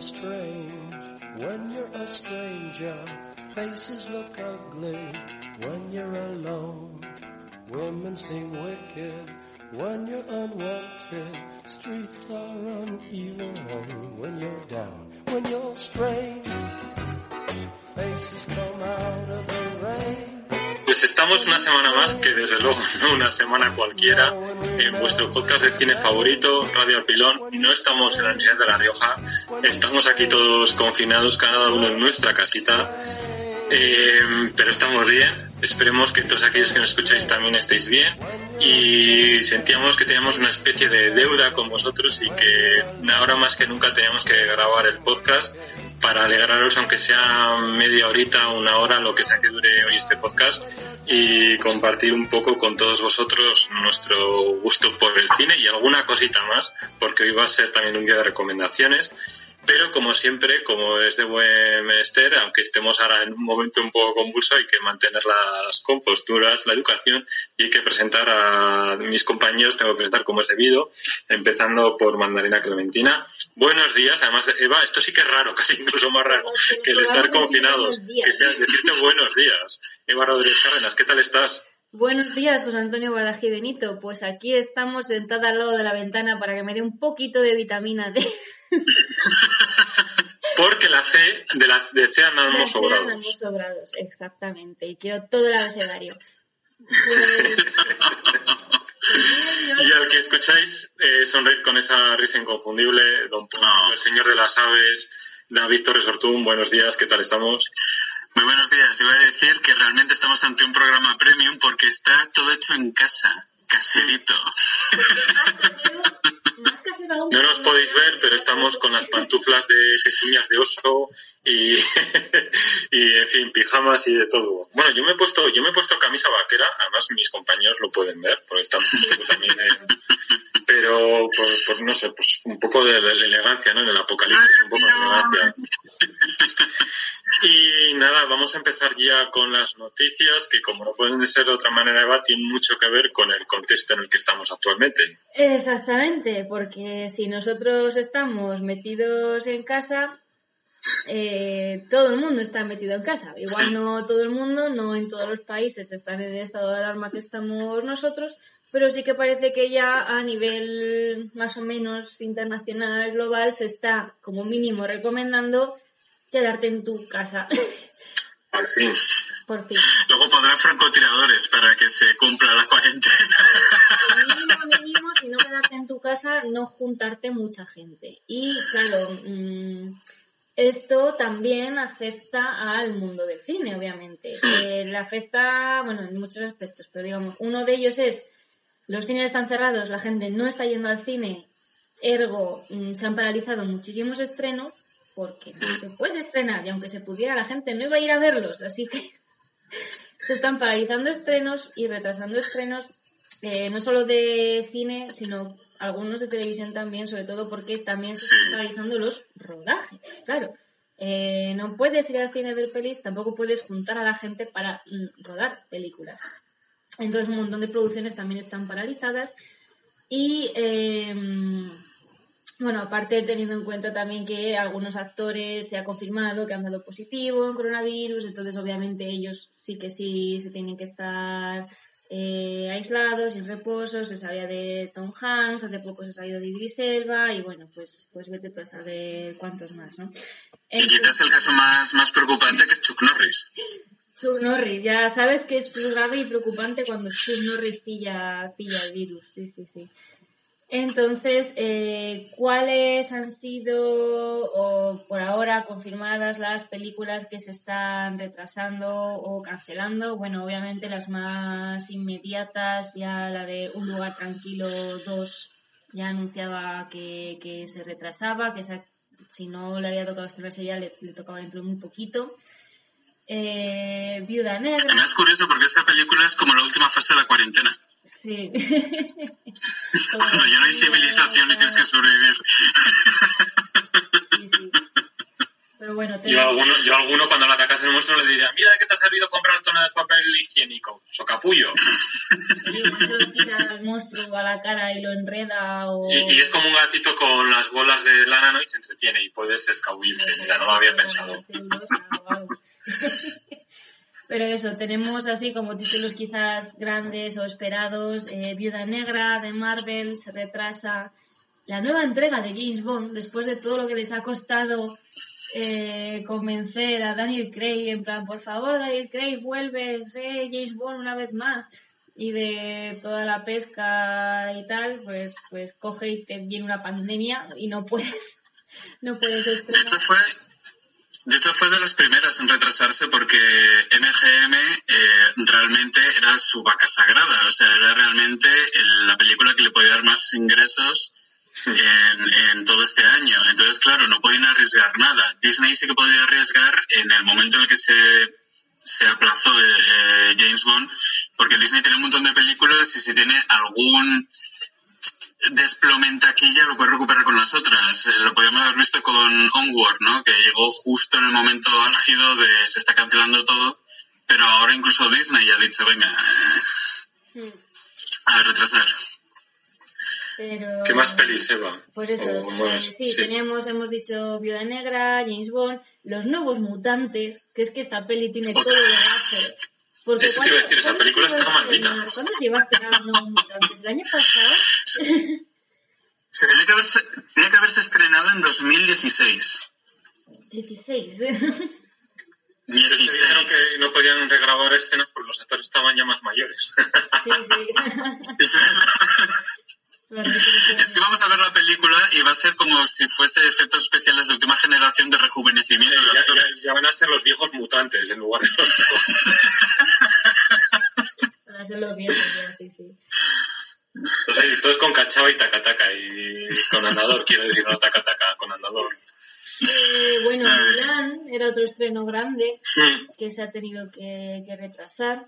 Strange when you're a stranger. Faces look ugly when you're alone. Women seem wicked when you're unwanted. Streets are uneven when you're down. When you're strange, faces come out of the. Pues estamos una semana más, que desde luego no una semana cualquiera, en vuestro podcast de cine favorito, Radio Pilón. No estamos en la Universidad de La Rioja, estamos aquí todos confinados, cada uno en nuestra casita, eh, pero estamos bien. Esperemos que todos aquellos que nos escucháis también estéis bien y sentíamos que teníamos una especie de deuda con vosotros y que ahora más que nunca teníamos que grabar el podcast para alegraros, aunque sea media horita, una hora, lo que sea que dure hoy este podcast, y compartir un poco con todos vosotros nuestro gusto por el cine y alguna cosita más, porque hoy va a ser también un día de recomendaciones. Pero como siempre, como es de buen menester, aunque estemos ahora en un momento un poco convulso, hay que mantener las composturas, la educación y hay que presentar a mis compañeros, tengo que presentar como es debido, empezando por Mandarina Clementina. Buenos días, además, Eva, esto sí que es raro, casi incluso más raro que el estar confinados, que sea decirte buenos días. Eva Rodríguez Cárdenas, ¿qué tal estás? Buenos días, José Antonio Balají Benito. Pues aquí estamos sentada al lado de la ventana para que me dé un poquito de vitamina D. Porque la C de la de C andamos sobrados. sobrados, exactamente. Y quiero todo el abecedario. Pues, Y al que escucháis eh, sonreír con esa risa inconfundible, don Poncho, el señor de las aves, David Torres Ortún, buenos días, ¿qué tal estamos? Muy buenos días. Iba a decir que realmente estamos ante un programa premium porque está todo hecho en casa, caserito casero, más casero aún. No nos podéis ver, pero estamos con las pantuflas de pezuñas de oso y, y, en fin, pijamas y de todo. Bueno, yo me he puesto, yo me he puesto camisa vaquera, además mis compañeros lo pueden ver, porque están también en, pero por, no sé, pues un poco de elegancia, ¿no? En el apocalipsis, un poco de elegancia. Y nada, vamos a empezar ya con las noticias que, como no pueden ser de otra manera, Eva, tienen mucho que ver con el contexto en el que estamos actualmente. Exactamente, porque si nosotros estamos metidos en casa, eh, todo el mundo está metido en casa. Igual no todo el mundo, no en todos los países están en el estado de alarma que estamos nosotros, pero sí que parece que ya a nivel más o menos internacional, global, se está como mínimo recomendando quedarte en tu casa. Fin. Por fin. Luego pondrán francotiradores para que se cumpla la cuarentena. Mínimo, mínimo, si no quedarte en tu casa, no juntarte mucha gente. Y claro, mmm, esto también afecta al mundo del cine, obviamente. Eh, le afecta, bueno, en muchos aspectos, pero digamos, uno de ellos es los cines están cerrados, la gente no está yendo al cine, ergo mmm, se han paralizado muchísimos estrenos porque no se puede estrenar y aunque se pudiera la gente no iba a ir a verlos, así que se están paralizando estrenos y retrasando estrenos eh, no solo de cine, sino algunos de televisión también, sobre todo porque también se están paralizando los rodajes, claro. Eh, no puedes ir al cine a ver pelis, tampoco puedes juntar a la gente para mm, rodar películas. Entonces un montón de producciones también están paralizadas y eh, bueno, aparte teniendo en cuenta también que algunos actores se ha confirmado que han dado positivo en coronavirus, entonces obviamente ellos sí que sí se tienen que estar eh, aislados, en reposo, se sabía de Tom Hanks, hace poco se sabía de Idris Elba y bueno, pues, pues vete tú a saber cuántos más, ¿no? y quizás el caso más, más preocupante que es Chuck Norris. Chuck Norris, ya sabes que es grave y preocupante cuando Chuck Norris pilla, pilla el virus, sí, sí, sí. Entonces, eh, ¿cuáles han sido o por ahora confirmadas las películas que se están retrasando o cancelando? Bueno, obviamente las más inmediatas, ya la de Un lugar tranquilo 2 ya anunciaba que, que se retrasaba, que si no le había tocado estrenarse ya le, tocaba dentro de muy poquito. Eh, Viuda Negra, es curioso porque esta película es como la última fase de la cuarentena. Sí. Cuando ya no hay civilización y tienes que sobrevivir. Sí, sí. Pero bueno, Yo a tenemos- alguno, yo alguno cuando le atacase el monstruo le diría, mira de qué te ha servido comprar toneladas de papel higiénico, socapullo. se lo tira al monstruo a la cara y lo enreda o... Y, y es como un gatito con las bolas de lana, ¿no? Y se entretiene y puedes escabullirte. Mira, no lo había pensado. Pero eso, tenemos así como títulos quizás grandes o esperados. eh, Viuda Negra de Marvel se retrasa. La nueva entrega de James Bond, después de todo lo que les ha costado eh, convencer a Daniel Craig, en plan, por favor, Daniel Craig, vuelve, sé James Bond una vez más. Y de toda la pesca y tal, pues, pues coge y te viene una pandemia y no puedes, no puedes De estrenar. De hecho fue de las primeras en retrasarse porque MGM eh, realmente era su vaca sagrada, o sea, era realmente el- la película que le podía dar más ingresos en, en todo este año. Entonces, claro, no podían arriesgar nada. Disney sí que podía arriesgar en el momento en el que se, se aplazó eh, eh, James Bond, porque Disney tiene un montón de películas y si tiene algún desplome en taquilla lo puede recuperar con las otras. Eh, lo podríamos haber visto con Onward, ¿no? Que llegó justo en el momento álgido de se está cancelando todo, pero ahora incluso Disney ya ha dicho, venga, eh, Mm. a retrasar. Pero... ¿Qué más pelis, Eva? Pues eso, O eh, sí, teníamos, hemos dicho Viuda Negra, James Bond, Los Nuevos Mutantes, que es que esta peli tiene todo el gafe. Porque Eso te iba a decir, esa ¿cuándo película está maldita. ¿Cuándo se iba a estrenar Mutantes? ¿El año pasado? Se tenía que haberse, tenía que haberse estrenado en 2016. 16. 16. De hecho, dijeron que no podían regrabar escenas porque los actores estaban ya más mayores. sí, sí. Es. Es que vamos a ver la película y va a ser como si fuese efectos especiales de última generación de rejuvenecimiento de ya, actores. ya- ya van a ser los viejos mutantes en lugar de los Ya, sí, sí. Entonces, con cachao y tacataca y con andador, quiero decir, no tacataca, con andador. Eh, bueno, Mulan era otro estreno grande. Que se ha tenido que, que retrasar.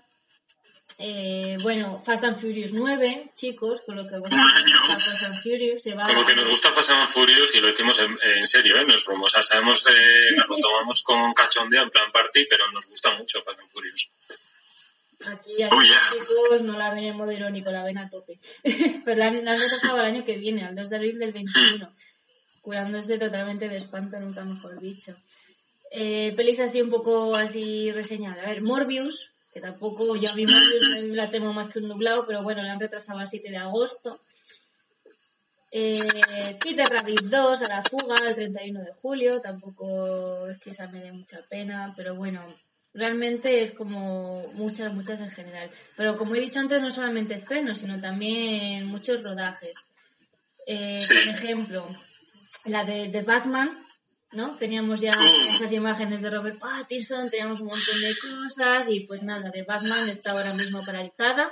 Eh, bueno, Fast and Furious 9, chicos, con lo que año. Fast and Furious se va Con lo que nos gusta Fast and Furious y lo decimos en, en serio, ¿eh? No es broma. O sea, sabemos, eh, nos lo tomamos con cachondeo en plan party, pero nos gusta mucho Fast and Furious. Aquí, aquí yeah. chicos, no la ven en modo irónico, la ven a tope. Pero la, han- la han retrasado al año que viene, al 2 de abril del 21, curándose totalmente de espanto, nunca mejor dicho. Eh, pelis así un poco así reseñables. A ver, Morbius, que tampoco yo a mi Morbius la temo más que un nublado, pero bueno, la han retrasado al 7 de agosto. Eh, Peter Rabbit 2 a la fuga el 31 de julio, tampoco es que esa me dé mucha pena, pero bueno, realmente es como muchas, muchas en general. Pero como he dicho antes, no solamente estrenos, sino también muchos rodajes. Eh, Sí. Por ejemplo, la de, de Batman, ¿no? Teníamos ya Mm. esas imágenes de Robert Pattinson, teníamos un montón de cosas y pues nada, la de Batman está ahora mismo paralizada.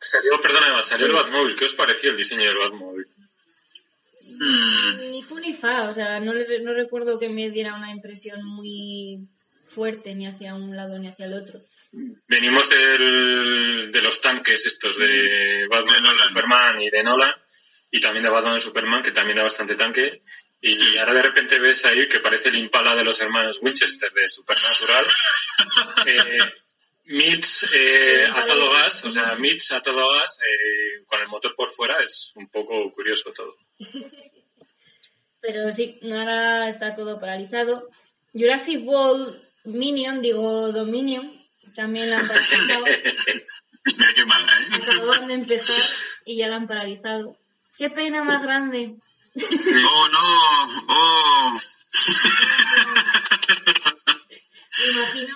Salió, perdona, Eva, salió el Batmóvil. ¿Qué os pareció el diseño del Batmóvil? Mm, Ni fu ni fa, o sea, no, no recuerdo que me diera una impresión muy fuerte ni hacia un lado ni hacia el otro. Venimos del- de los tanques estos de Batman De. Superman y de Nolan, y también de Batman y Superman, que también era bastante tanque. Y Sí. ahora de repente ves ahí que parece el Impala de los hermanos Winchester de Supernatural. eh, Mitch eh, a todo gas, o sea, Mitch a todo gas, eh, con el motor por fuera, es un poco curioso todo. Pero sí, ahora está todo paralizado. Jurassic World Minion, digo Dominion, también la han paralizado. mira qué mala, ¿eh? De empezar y ya la han paralizado. ¡Qué pena más grande! Oh, no, oh. Me imagino,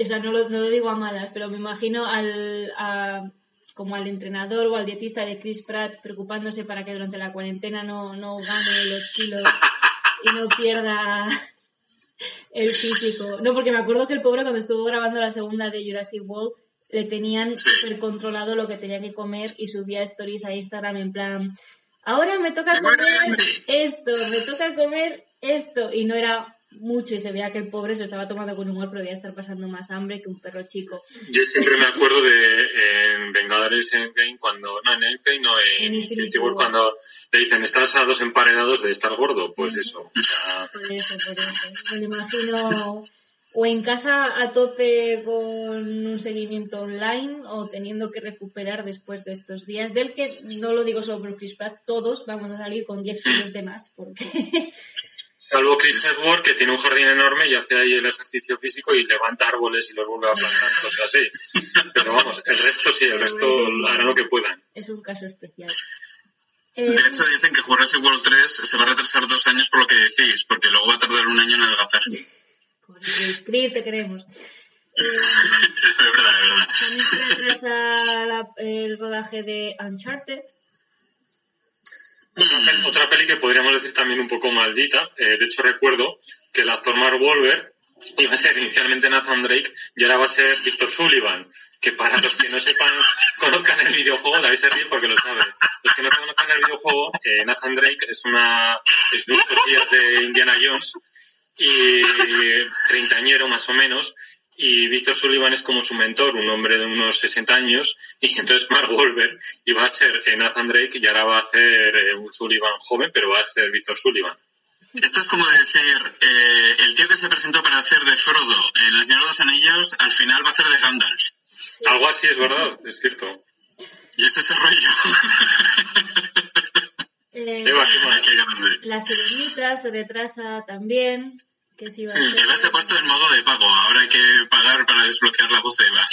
o sea, no lo, no lo digo a malas, pero me imagino al, a- como al entrenador o al dietista de Chris Pratt preocupándose para que durante la cuarentena no, no gane los kilos y no pierda el físico. No, porque me acuerdo que el pobre cuando estuvo grabando la segunda de Jurassic World le tenían Sí. súper controlado lo que tenía que comer y subía stories a Instagram en plan ahora me toca comer esto, me toca comer esto. Y no era mucho y se veía que el pobre se estaba tomando con humor, pero debía estar pasando más hambre que un perro chico. Yo siempre me acuerdo de en Vengadores Endgame, cuando, no en Endgame, no en, Infinity War, cuando le dicen, estás a dos emparedados de estar gordo, pues eso. Por eso, por eso. Me imagino o en casa a tope con un seguimiento online o teniendo que recuperar después de estos días, del que no lo digo solo por Chris Pratt, todos vamos a salir con 10 kilos de más, porque Salvo Chris Edward, que tiene un jardín enorme y hace ahí el ejercicio físico y levanta árboles y los vuelve a plantar, cosas así. Pero vamos, el resto sí, el resto hará lo que puedan. Es un caso especial. De hecho, dicen que Jurassic World 3 se va a retrasar dos años por lo que decís, porque luego va a tardar un año en adelgazar. Chris, te queremos. es verdad, es verdad. También se retrasa el rodaje de Uncharted otra, peli que podríamos decir también un poco maldita. Eh, de hecho, recuerdo que el actor Mark Wolver iba a ser inicialmente Nathan Drake y ahora va a ser Victor Sullivan. Que para los que no sepan, conozcan el videojuego, David se ríe porque lo sabe. Los que no conozcan el videojuego, eh, Nathan Drake es una es de días de Indiana Jones y treintañero más o menos y Víctor Sullivan es como su mentor, un hombre de unos 60 años, y entonces Mark Wolver iba a ser Nathan Drake y ahora va a ser eh, un Sullivan joven, pero va a ser Víctor Sullivan. Esto es como decir, eh, el tío que se presentó para hacer de Frodo en El Señor de los Anillos, al final va a hacer de Gandalf. Algo así es verdad, es cierto. Y ese es el rollo. Eh, la sirenita se retrasa también que Eva se ha puesto en modo de pago. Ahora hay que pagar para desbloquear la voz de Eva.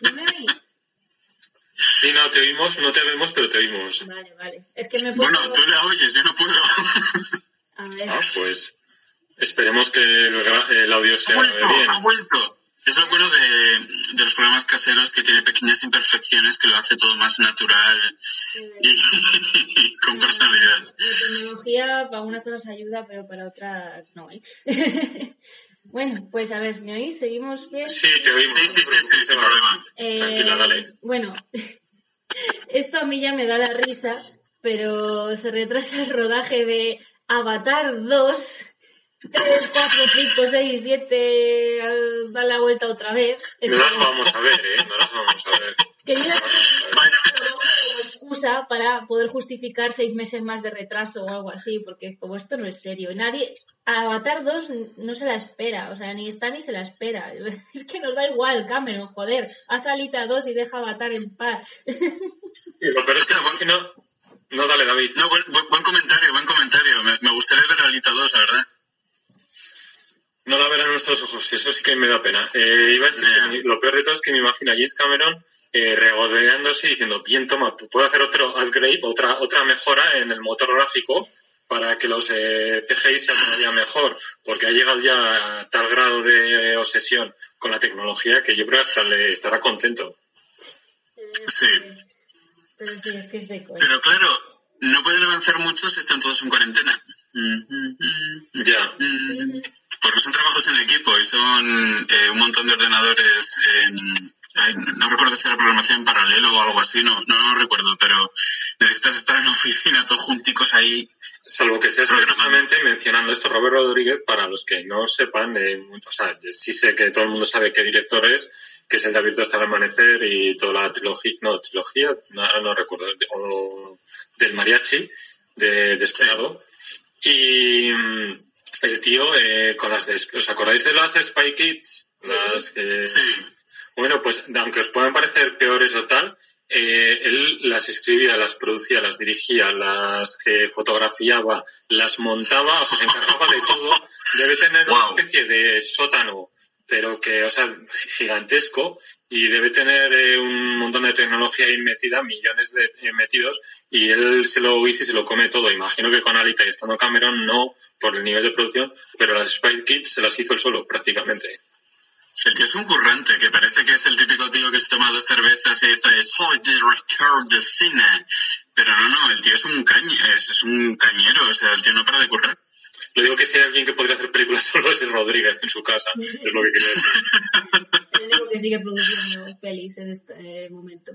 ¿No me oís? Sí, no, te oímos, no te vemos, pero te oímos. Vale, vale. Es que me Bueno, tú la oyes, yo no puedo. A ver. Ah, pues esperemos que el, audio sea bien. Ha vuelto. Es lo bueno de, de, los programas caseros que tiene pequeñas imperfecciones que lo hace todo más natural y, con personalidad. La tecnología para unas cosas ayuda, pero para otras no. ¿eh? bueno, pues a ver, ¿me oís? ¿Seguimos bien? Sí, te oímos. Sí, sí, sí, sin problema. Eh, Tranquila, dale. Bueno, esto a mí ya me da la risa, pero se retrasa el rodaje de Avatar 2 3, 4, 5, 6, 7, da la vuelta otra vez. No las vamos a ver, ¿eh? No las vamos a ver. Quería como excusa para poder justificar seis meses más de retraso o algo así, porque como esto no es serio, nadie, Avatar 2 no se la espera, o sea, ni está ni se la espera. Es que nos da igual, Cameron, joder, haz Alita 2 y deja Avatar en paz. Pero es que no, no, dale, David. No, buen, buen comentario, buen comentario. Me, me gustaría ver Alita 2, la verdad. No la verán nuestros ojos, eso sí que me da pena. Eh, iba a decir que lo peor de todo es que me imagino a James Cameron eh, regodeándose y diciendo, bien, toma, puedo hacer otro upgrade, otra, otra mejora en el motor gráfico para que los eh, CGI sean todavía mejor, porque ha llegado ya a tal grado de obsesión con la tecnología que yo creo que hasta le estará contento. Sí. Pero sí, es que es de Pero claro, no pueden avanzar mucho si están todos en cuarentena. Ya. Porque son trabajos en equipo y son eh, un montón de ordenadores en, no recuerdo si era programación en paralelo o algo así, no, no, recuerdo, pero necesitas estar en oficina todos junticos ahí. Salvo que seas precisamente mencionando esto, Robert Rodríguez, para los que no sepan, eh, o sea, sí sé que todo el mundo sabe qué director es, que es el de Abierto hasta el amanecer y toda la trilogía, no, trilogía, no, recuerdo, o del mariachi, de Desperado. Y mm, el tío eh, con las... ¿Os acordáis de las Spy Kids? Las Sí. Bueno, pues aunque os puedan parecer peores o tal, eh, él las escribía, las producía, las dirigía, las eh, fotografiaba, las montaba, o sea, se encargaba de todo. Debe tener una especie de sótano pero que, o sea, gigantesco y debe tener eh, un montón de tecnología ahí metida, millones de eh, metidos, y él se lo y se lo come todo. Imagino que con Alita y estando Cameron no por el nivel de producción, pero las Spy Kids se las hizo él solo, prácticamente. El tío es un currante, que parece que es el típico tío que se toma dos cervezas y dice, soy director de cine. Pero no, no, el tío es un cañero, es, es un cañero, o sea, el tío no para de currar. Lo digo que si hay alguien que podría hacer películas solo es Rodríguez en su casa. Es lo que quería decir. El único que sigue produciendo pelis en este momento.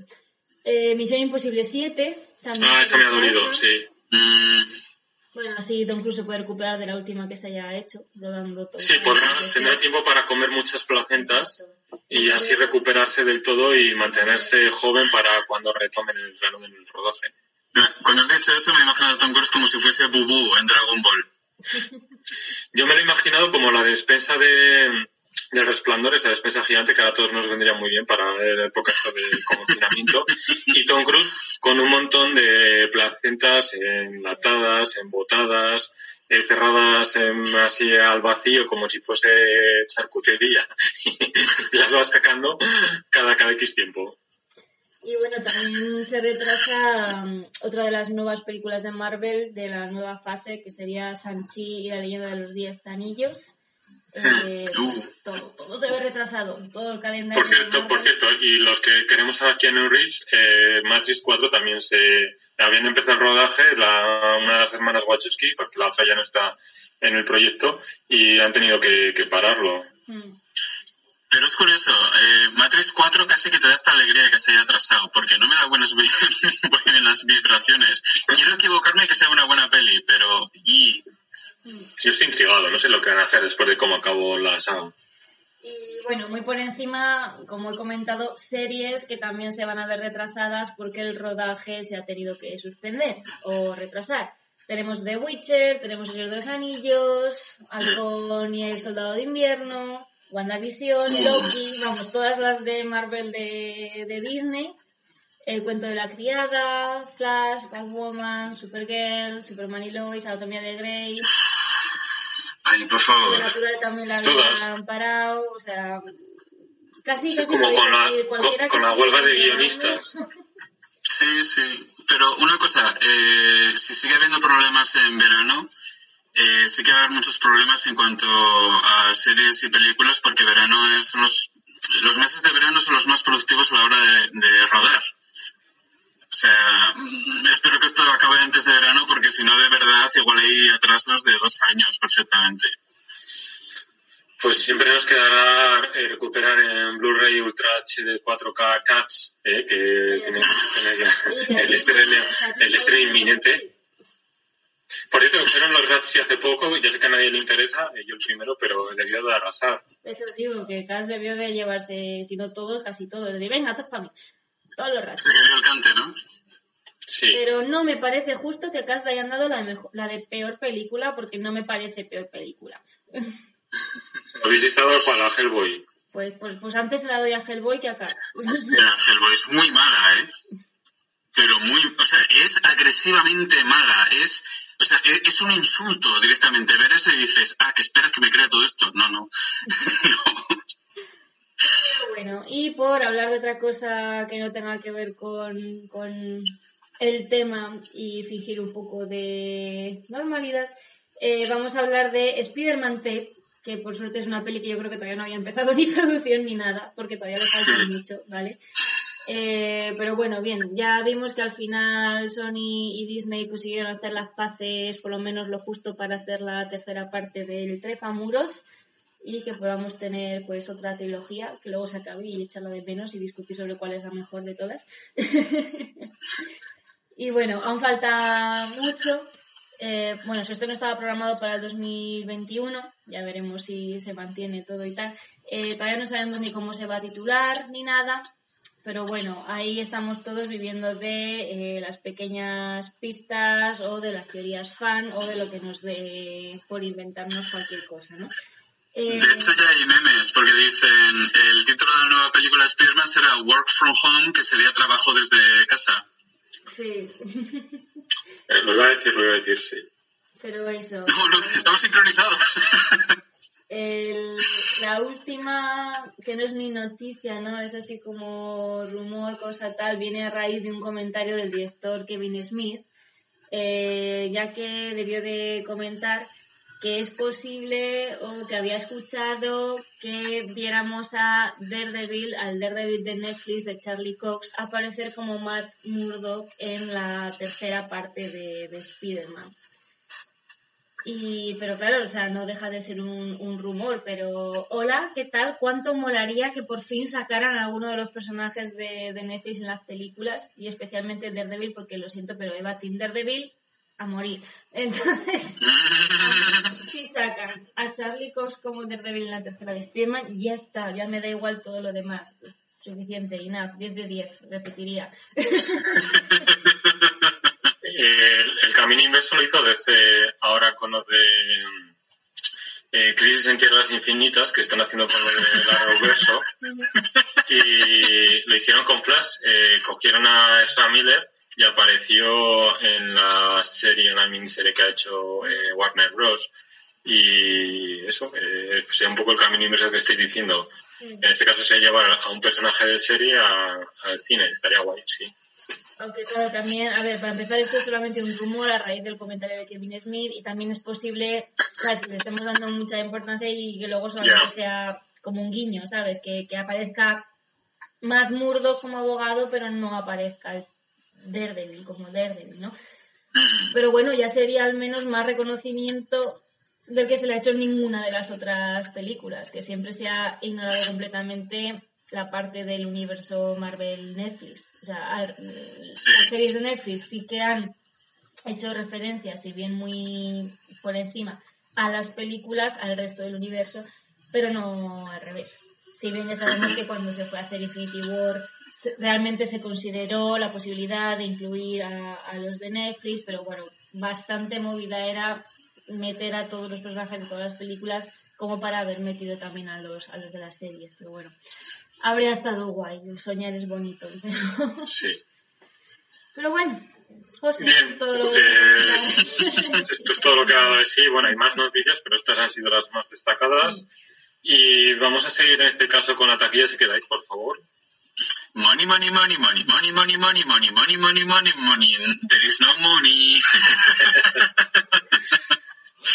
Eh, Misión Imposible 7. También Ah, esa me ha dolido, sí. Mm, Bueno, así Tom Cruise se puede recuperar de la última que se haya hecho, rodando todo. Sí, podrá, tendrá tiempo para comer muchas placentas y así recuperarse del todo y mantenerse joven para cuando retomen el del rodaje. cuando has dicho eso me he imaginado a Tom Cruise como si fuese Bubu en Dragon Ball. Yo me lo he imaginado como la despensa de, del resplandor, esa despensa gigante que a todos nos vendría muy bien para la época de confinamiento. Y Tom Cruise con un montón de placentas enlatadas, embotadas, eh, cerradas en- así al vacío como si fuese charcutería. Y las va sacando cada, cada X tiempo. Y bueno, también se retrasa um, otra de las nuevas películas de Marvel de la nueva fase, que sería Sanchi y la leyenda de los Diez Anillos. Eh, pues todo, todo se ve retrasado, todo el calendario. Por cierto, por cierto, y los que queremos a Keanu Reeves, eh, Matrix 4 también se... Habían empezado el rodaje, la, una de las hermanas Wachowski, porque la otra ya no está en el proyecto, y han tenido que, que pararlo. Mm. Pero es curioso, eh, Matrix 4 casi que te da esta alegría que se haya atrasado, porque no me da buenas, vi- buenas vibraciones. Quiero equivocarme que sea una buena peli, pero... Y, Yo estoy intrigado, no sé lo que van a hacer después de cómo acabó la saga. Y bueno, muy por encima, como he comentado, series que también se van a ver retrasadas porque el rodaje se ha tenido que suspender o retrasar. Tenemos The Witcher, tenemos El Señor de los Anillos, Halcón y el Soldado de Invierno, WandaVision, Loki, vamos, todas las de Marvel de, de Disney, El Cuento de la Criada, Flash, Batwoman, Supergirl, Superman y Lois, Anatomía de Grey, ay, por favor. Sobrenatural también la habían parado, o sea, casi Es casi como podría con la, con, con huelga de guionistas. Sí, sí, pero una cosa, eh, si sigue habiendo problemas en verano, eh, sí que va a haber muchos problemas en cuanto a series y películas, porque verano es los, los meses de verano son los más productivos a la hora de, de rodar. O sea, mm, espero que esto acabe antes de verano, porque si no, de verdad, igual hay atrasos de dos años perfectamente. Pues siempre nos quedará eh, recuperar en Blu-ray Ultra HD 4K Cats, eh, que tiene que tener ya el estreno, el estreno inminente. Por cierto, fueron los Razzie hace poco, ya sé que a nadie le interesa, eh, yo el primero, pero debió de arrasar. Eso digo, que Cass debió de llevarse, si no todos, casi todos. De venga, todos para mí. Todos los ratos. Se dio el cante, ¿no? Sí. Pero no me parece justo que a Cass le hayan dado la de, mejo- la de peor película, porque no me parece peor película. Habéis estado para la Hellboy. Pues, pues, pues antes se la doy a Hellboy que a Cass. Hostia, Hellboy es muy mala, ¿eh? Pero muy, o sea, es agresivamente mala, es, o sea, es, es un insulto directamente ver eso y dices, ah, que esperas que me crea todo esto. No, no. No. Pero bueno, y por hablar de otra cosa que no tenga que ver con, con el tema y fingir un poco de normalidad, eh, vamos a hablar de Spider-Man 3, que por suerte es una peli que yo creo que todavía no había empezado ni producción ni nada, porque todavía le falta mucho, ¿vale? Eh, pero bueno, bien, ya vimos que al final Sony y Disney consiguieron hacer las paces, por lo menos lo justo para hacer la tercera parte del Trepamuros y que podamos tener pues otra trilogía que luego se acabe y echarla de menos y discutir sobre cuál es la mejor de todas. y bueno, aún falta mucho. Eh, bueno, su estreno estaba programado para el 2021, ya veremos si se mantiene todo y tal. Eh, todavía no sabemos ni cómo se va a titular ni nada, pero bueno, ahí estamos todos viviendo de eh, las pequeñas pistas o de las teorías fan o de lo que nos dé por inventarnos cualquier cosa, ¿no? Eh, De hecho ya hay memes, porque dicen, el título de la nueva película de Spider-Man será Work from Home, que sería trabajo desde casa. sí, Eh, lo iba a decir, lo iba a decir, sí. pero eso. No, no, estamos sincronizados. El- la última, que no es ni noticia, ¿no? Es así como rumor, cosa tal, viene a raíz de un comentario del director Kevin Smith, eh, ya que debió de comentar que es posible o que había escuchado que viéramos a Daredevil, al Daredevil de Netflix de Charlie Cox, aparecer como Matt Murdock en la tercera parte de, de Spider-Man. Y, pero claro, o sea, no deja de ser un, un, rumor. Pero, hola, ¿qué tal? ¿Cuánto molaría que por fin sacaran a alguno de los personajes de, de Netflix en las películas? Y especialmente Daredevil, porque lo siento, pero Eva Team Daredevil a morir. Entonces, si sacan a Charlie Cox como Daredevil en la tercera de spider ya está, ya me da igual todo lo demás. Suficiente, y nada, 10 de 10, repetiría. el, camino inverso lo hizo desde ahora con lo de eh, Crisis en Tierras Infinitas, que están haciendo con lo de Arrowverso, y lo hicieron con Flash. Eh, cogieron a Ezra Miller y apareció en la serie, en la miniserie que ha hecho eh, Warner Bros. Y eso, eh, sea un poco el camino inverso que estáis diciendo. En este caso se llevar a un personaje de serie al cine, estaría guay, sí. Aunque claro, también, a ver, para empezar esto es solamente un rumor a raíz del comentario de Kevin Smith y también es posible, sabes, que le estemos dando mucha importancia y que luego solamente sea como un guiño, ¿sabes? Que, que aparezca Matt Murdock como abogado, pero no aparezca el Daredevil, como Daredevil, ¿no? Mm. Pero bueno, ya sería al menos más reconocimiento del que se le ha hecho en ninguna de las otras películas, que siempre se ha ignorado completamente la parte del universo Marvel Netflix. O sea, las series de Netflix sí que han hecho referencias, si bien muy por encima, a las películas, al resto del universo, pero no al revés. Si bien ya sabemos que cuando se fue a hacer Infinity War realmente se consideró la posibilidad de incluir a, a los de Netflix, pero bueno, bastante movida era meter a todos los personajes de todas las películas como para haber metido también a los, a los de las series. Pero bueno, habría estado guay. Soñar es bonito. Pero... Sí. Pero bueno, José, Bien, todo lo esto es todo lo que ha dado de sí. Bueno, hay más noticias, pero estas han sido las más destacadas. Y vamos a seguir en este caso con la taquilla, si quedáis, por favor. Money, money, money, money, money, money, money, money, money, money, money, money. There is no money.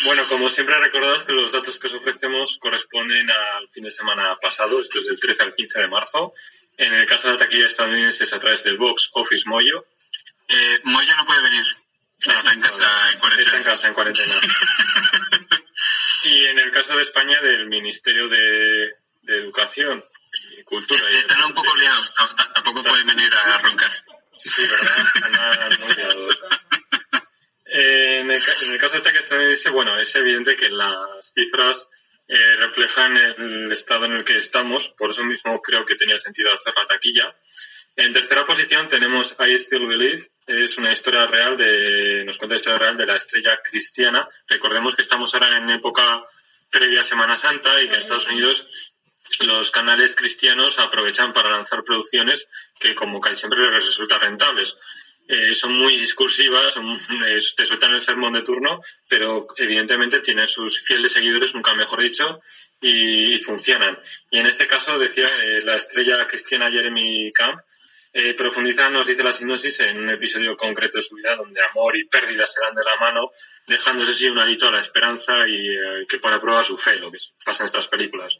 Bueno, como siempre recordados que los datos que os ofrecemos corresponden al fin de semana pasado, esto es del 13 al 15 de marzo. En el caso de la taquilla estadounidense es a través del Box Office Moyo. Eh, Moyo no puede venir. Está en casa en cuarentena. Está en casa en cuarentena. y en el caso de España del Ministerio de, de Educación y Cultura. Es que están un poco liados, tampoco pueden venir a roncar. Sí, ¿verdad? Están muy liados. Eh, en, el, caso de que estadounidense, bueno, es evidente que las cifras eh, reflejan el estado en el que estamos, por eso mismo creo que tenía sentido hacer la taquilla. En tercera posición tenemos I Still Believe, es una historia real de, nos cuenta la historia real de la estrella cristiana. Recordemos que estamos ahora en época previa a Semana Santa y que en Estados Unidos los canales cristianos aprovechan para lanzar producciones que como casi siempre les resulta rentables. Eh, son muy discursivas, eh, te sueltan el sermón de turno, pero evidentemente tienen sus fieles seguidores, nunca mejor dicho, y, funcionan. Y en este caso, decía eh, la estrella cristiana Jeremy Camp, profundiza, nos dice la sinopsis, en un episodio concreto de su vida donde amor y pérdida se dan de la mano, dejándose así un alito a la esperanza y que pone a prueba su fe, lo que pasa en estas películas.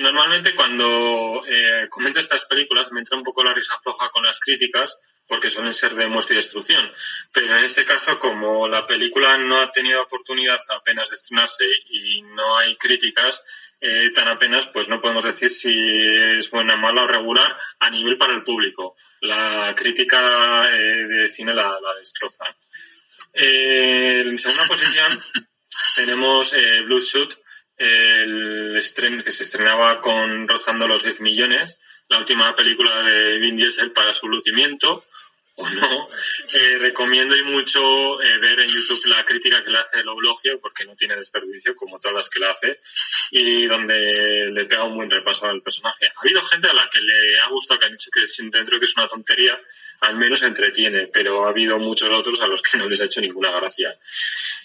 Normalmente cuando comento estas películas me entra un poco la risa floja con las críticas porque suelen ser de muestra y destrucción. Pero en este caso, como la película no ha tenido oportunidad apenas de estrenarse y no hay críticas eh, tan apenas, pues no podemos decir si es buena, mala o regular a nivel para el público. La crítica eh, de cine la, la destroza. Eh, en segunda posición tenemos eh, Shoot, el estreno que se estrenaba con rozando los 10 millones, la última película de Vin Diesel para su lucimiento, o no, eh, recomiendo y mucho eh, ver en YouTube la crítica que le hace el Oblogio, porque no tiene desperdicio, como todas las que le hace, y donde le pega un buen repaso al personaje. Ha habido gente a la que le ha gustado, que han dicho que dentro que es una tontería, al menos entretiene, pero ha habido muchos otros a los que no les ha hecho ninguna gracia.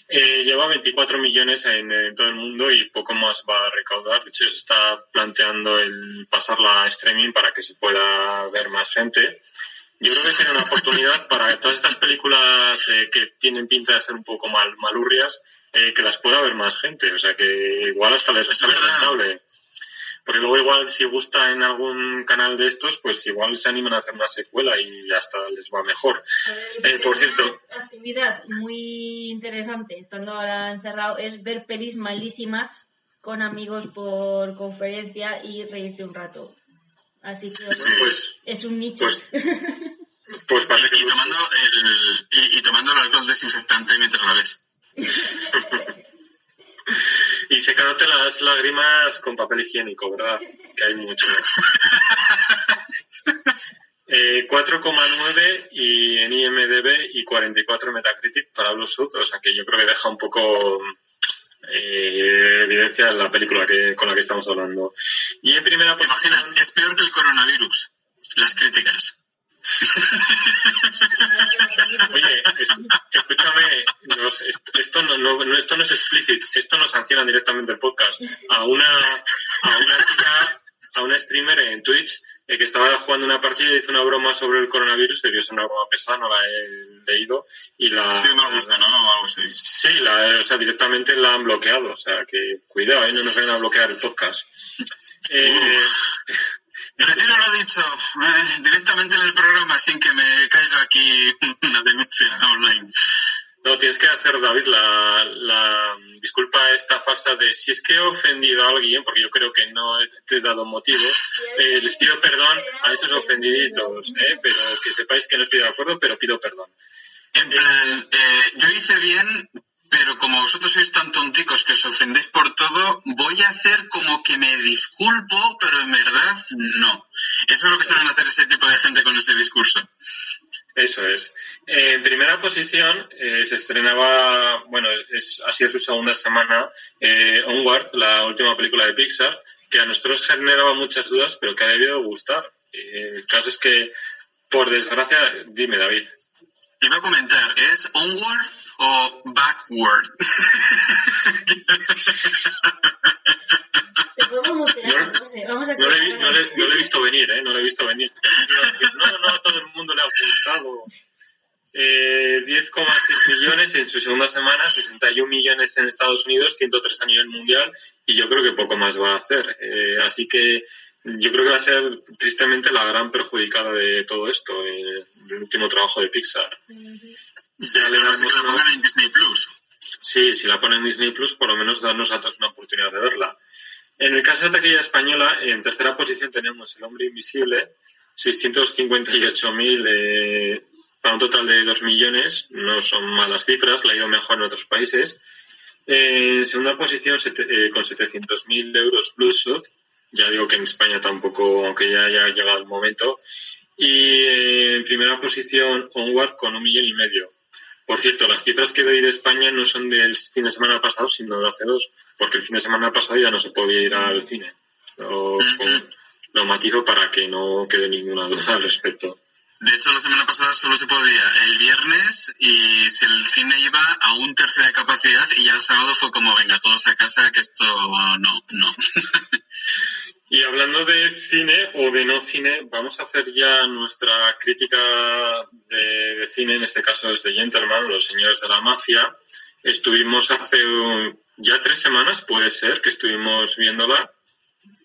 Eh, lleva 24 millones en, en, todo el mundo y poco más va a recaudar. De hecho, se está planteando el pasarla a streaming para que se pueda ver más gente. Yo creo que sería una oportunidad para todas estas películas eh, que tienen pinta de ser un poco mal, malurrias, eh, que las pueda ver más gente. O sea, que igual hasta les sale rentable. Porque luego igual si gusta en algún canal de estos, pues igual se animan a hacer una secuela y hasta les va mejor. Eh, por cierto... Una actividad muy interesante, estando ahora encerrado, es ver pelis malísimas con amigos por conferencia y reírse un rato. Así que pues, es un nicho. Pues, pues y, y, tomando el, y, y, tomando el alcohol desinfectante mientras la ves. y secándote las lágrimas con papel higiénico, ¿verdad? Que hay mucho. Eh, 4,9 y en IMDB y 44 Metacritic para Blue Suit, o sea que yo creo que deja un poco eh, evidencia en la película que, con la que estamos hablando. Y en primera ¿Te imaginas? Es peor que el coronavirus, las críticas. Oye, escúchame, esto, no, esto no es explícito, esto nos sanciona directamente el podcast. A una, a una chica, a una streamer en Twitch eh, que estaba jugando una partida y hizo una broma sobre el coronavirus, debió ser una broma pesada, no la he leído. Y la, sí, no gusta, ¿no? Algo así. Sí, la, o sea, directamente la han bloqueado, o sea, que cuidado, ¿eh? no nos vayan a bloquear el podcast. Eh, Retiro lo dicho, eh, directamente en el programa sin que me caiga aquí una denuncia online. No, tienes que hacer, David, la, la disculpa esta farsa de si es que he ofendido a alguien, porque yo creo que no te he dado motivo, eh, les pido perdón a esos ofendiditos, eh, pero que sepáis que no estoy de acuerdo, pero pido perdón. En plan, eh, yo hice bien, pero como vosotros sois tan tonticos que os ofendéis por todo, voy a hacer como que me disculpo, pero en verdad no. Eso es lo que suelen hacer ese tipo de gente con este discurso. Eso es. En primera posición eh, se estrenaba, bueno, es, ha sido su segunda semana, eh, Onward, la última película de Pixar, que a nosotros generaba muchas dudas, pero que ha debido gustar. Eh, el caso es que, por desgracia, dime, David. Iba a comentar, ¿es Onward o Backward? no, le, no, he visto venir, ¿eh? No lo he visto venir. No, no, a todo el mundo le ha gustado. Eh, 10,6 millones en su segunda semana, 61 millones en Estados Unidos, 103 a nivel mundial y yo creo que poco más va a hacer. Eh, así que yo creo que va a ser tristemente la gran perjudicada de todo esto, eh, el último trabajo de Pixar. Sí, le damos que la pongan en Disney Plus. Sí, si la ponen en Disney Plus, por lo menos darnos a todos una oportunidad de verla. En el caso de taquilla española, en tercera posición tenemos El Hombre Invisible, 658.000 eh, para un total de 2 millones. No son malas cifras, la ha ido mejor en otros países. en segunda posición, eh, con 700.000 euros Bloodshot. Ya digo que en España tampoco, aunque ya haya llegado el momento. Y eh, en primera posición, Onward con un millón y medio. Por cierto, las cifras que doy de España no son del fin de semana pasado, sino de hace dos, porque el fin de semana pasado ya no se podía ir al cine. Lo, lo matizo para que no quede ninguna duda al respecto. De hecho, la semana pasada solo se podía el viernes y si el cine iba a un tercio de capacidad y ya el sábado fue como, venga, todos a casa, que esto no, no. Y hablando de cine o de no cine, vamos a hacer ya nuestra crítica de, cine, en este caso es de Gentleman, Los Señores de la Mafia. Estuvimos hace ya tres semanas, puede ser, que estuvimos viéndola.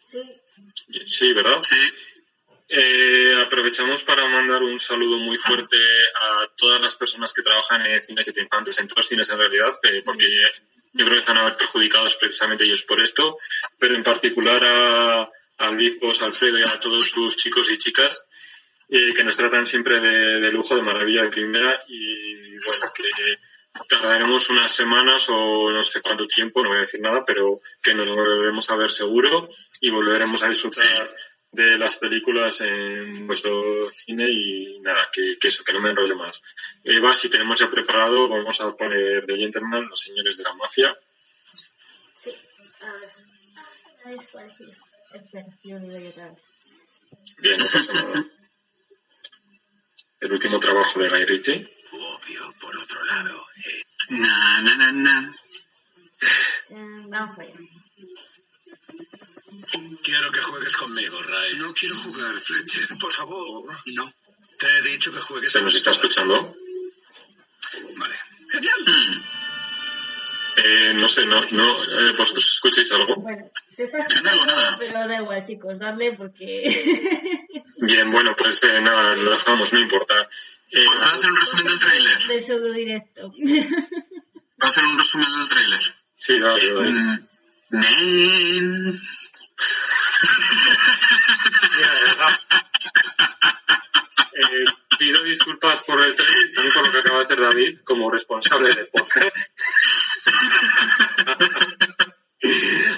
Sí. Sí, ¿verdad? Sí. Eh, aprovechamos para mandar un saludo muy fuerte a todas las personas que trabajan en cines y infantes, en todos cines en realidad, eh, porque yo creo que están a ver perjudicados precisamente ellos por esto, pero en particular a, al Big Alfredo y a todos sus chicos y chicas eh, que nos tratan siempre de, lujo, de maravilla de primera y bueno, que tardaremos unas semanas o no sé cuánto tiempo, no voy a decir nada, pero que nos volveremos a ver seguro y volveremos a disfrutar de las películas en vuestro cine y nada, que, eso, que no me enrolle más. Eva, si tenemos ya preparado, vamos a poner de Gentleman, Los Señores de la Mafia. Sí, a ver. Bien, no pasa nada. El último trabajo de Guy Ritchie. Obvio, por otro lado. Eh. Na, na, na, na. Vamos allá. Quiero que juegues conmigo, Ray. No quiero jugar, Fletcher. Por favor. No. Te he dicho que juegues ¿Se nos está escuchando? Vale. Genial. Mm. Eh, no sé, no, no, eh, vosotros escucháis algo. Bueno, se está no escuchando, nada. pero da igual, chicos, dadle porque... Bien, bueno, pues eh, nada, lo dejamos, no importa. Eh, ¿Puedo hacer un resumen del tráiler? de pseudo directo. ¿Puedo hacer un resumen del tráiler? sí, dale, dale. Mm, Name. Mira, de verdad. Eh, pido disculpas por el y también por lo que acaba de hacer David como responsable del podcast.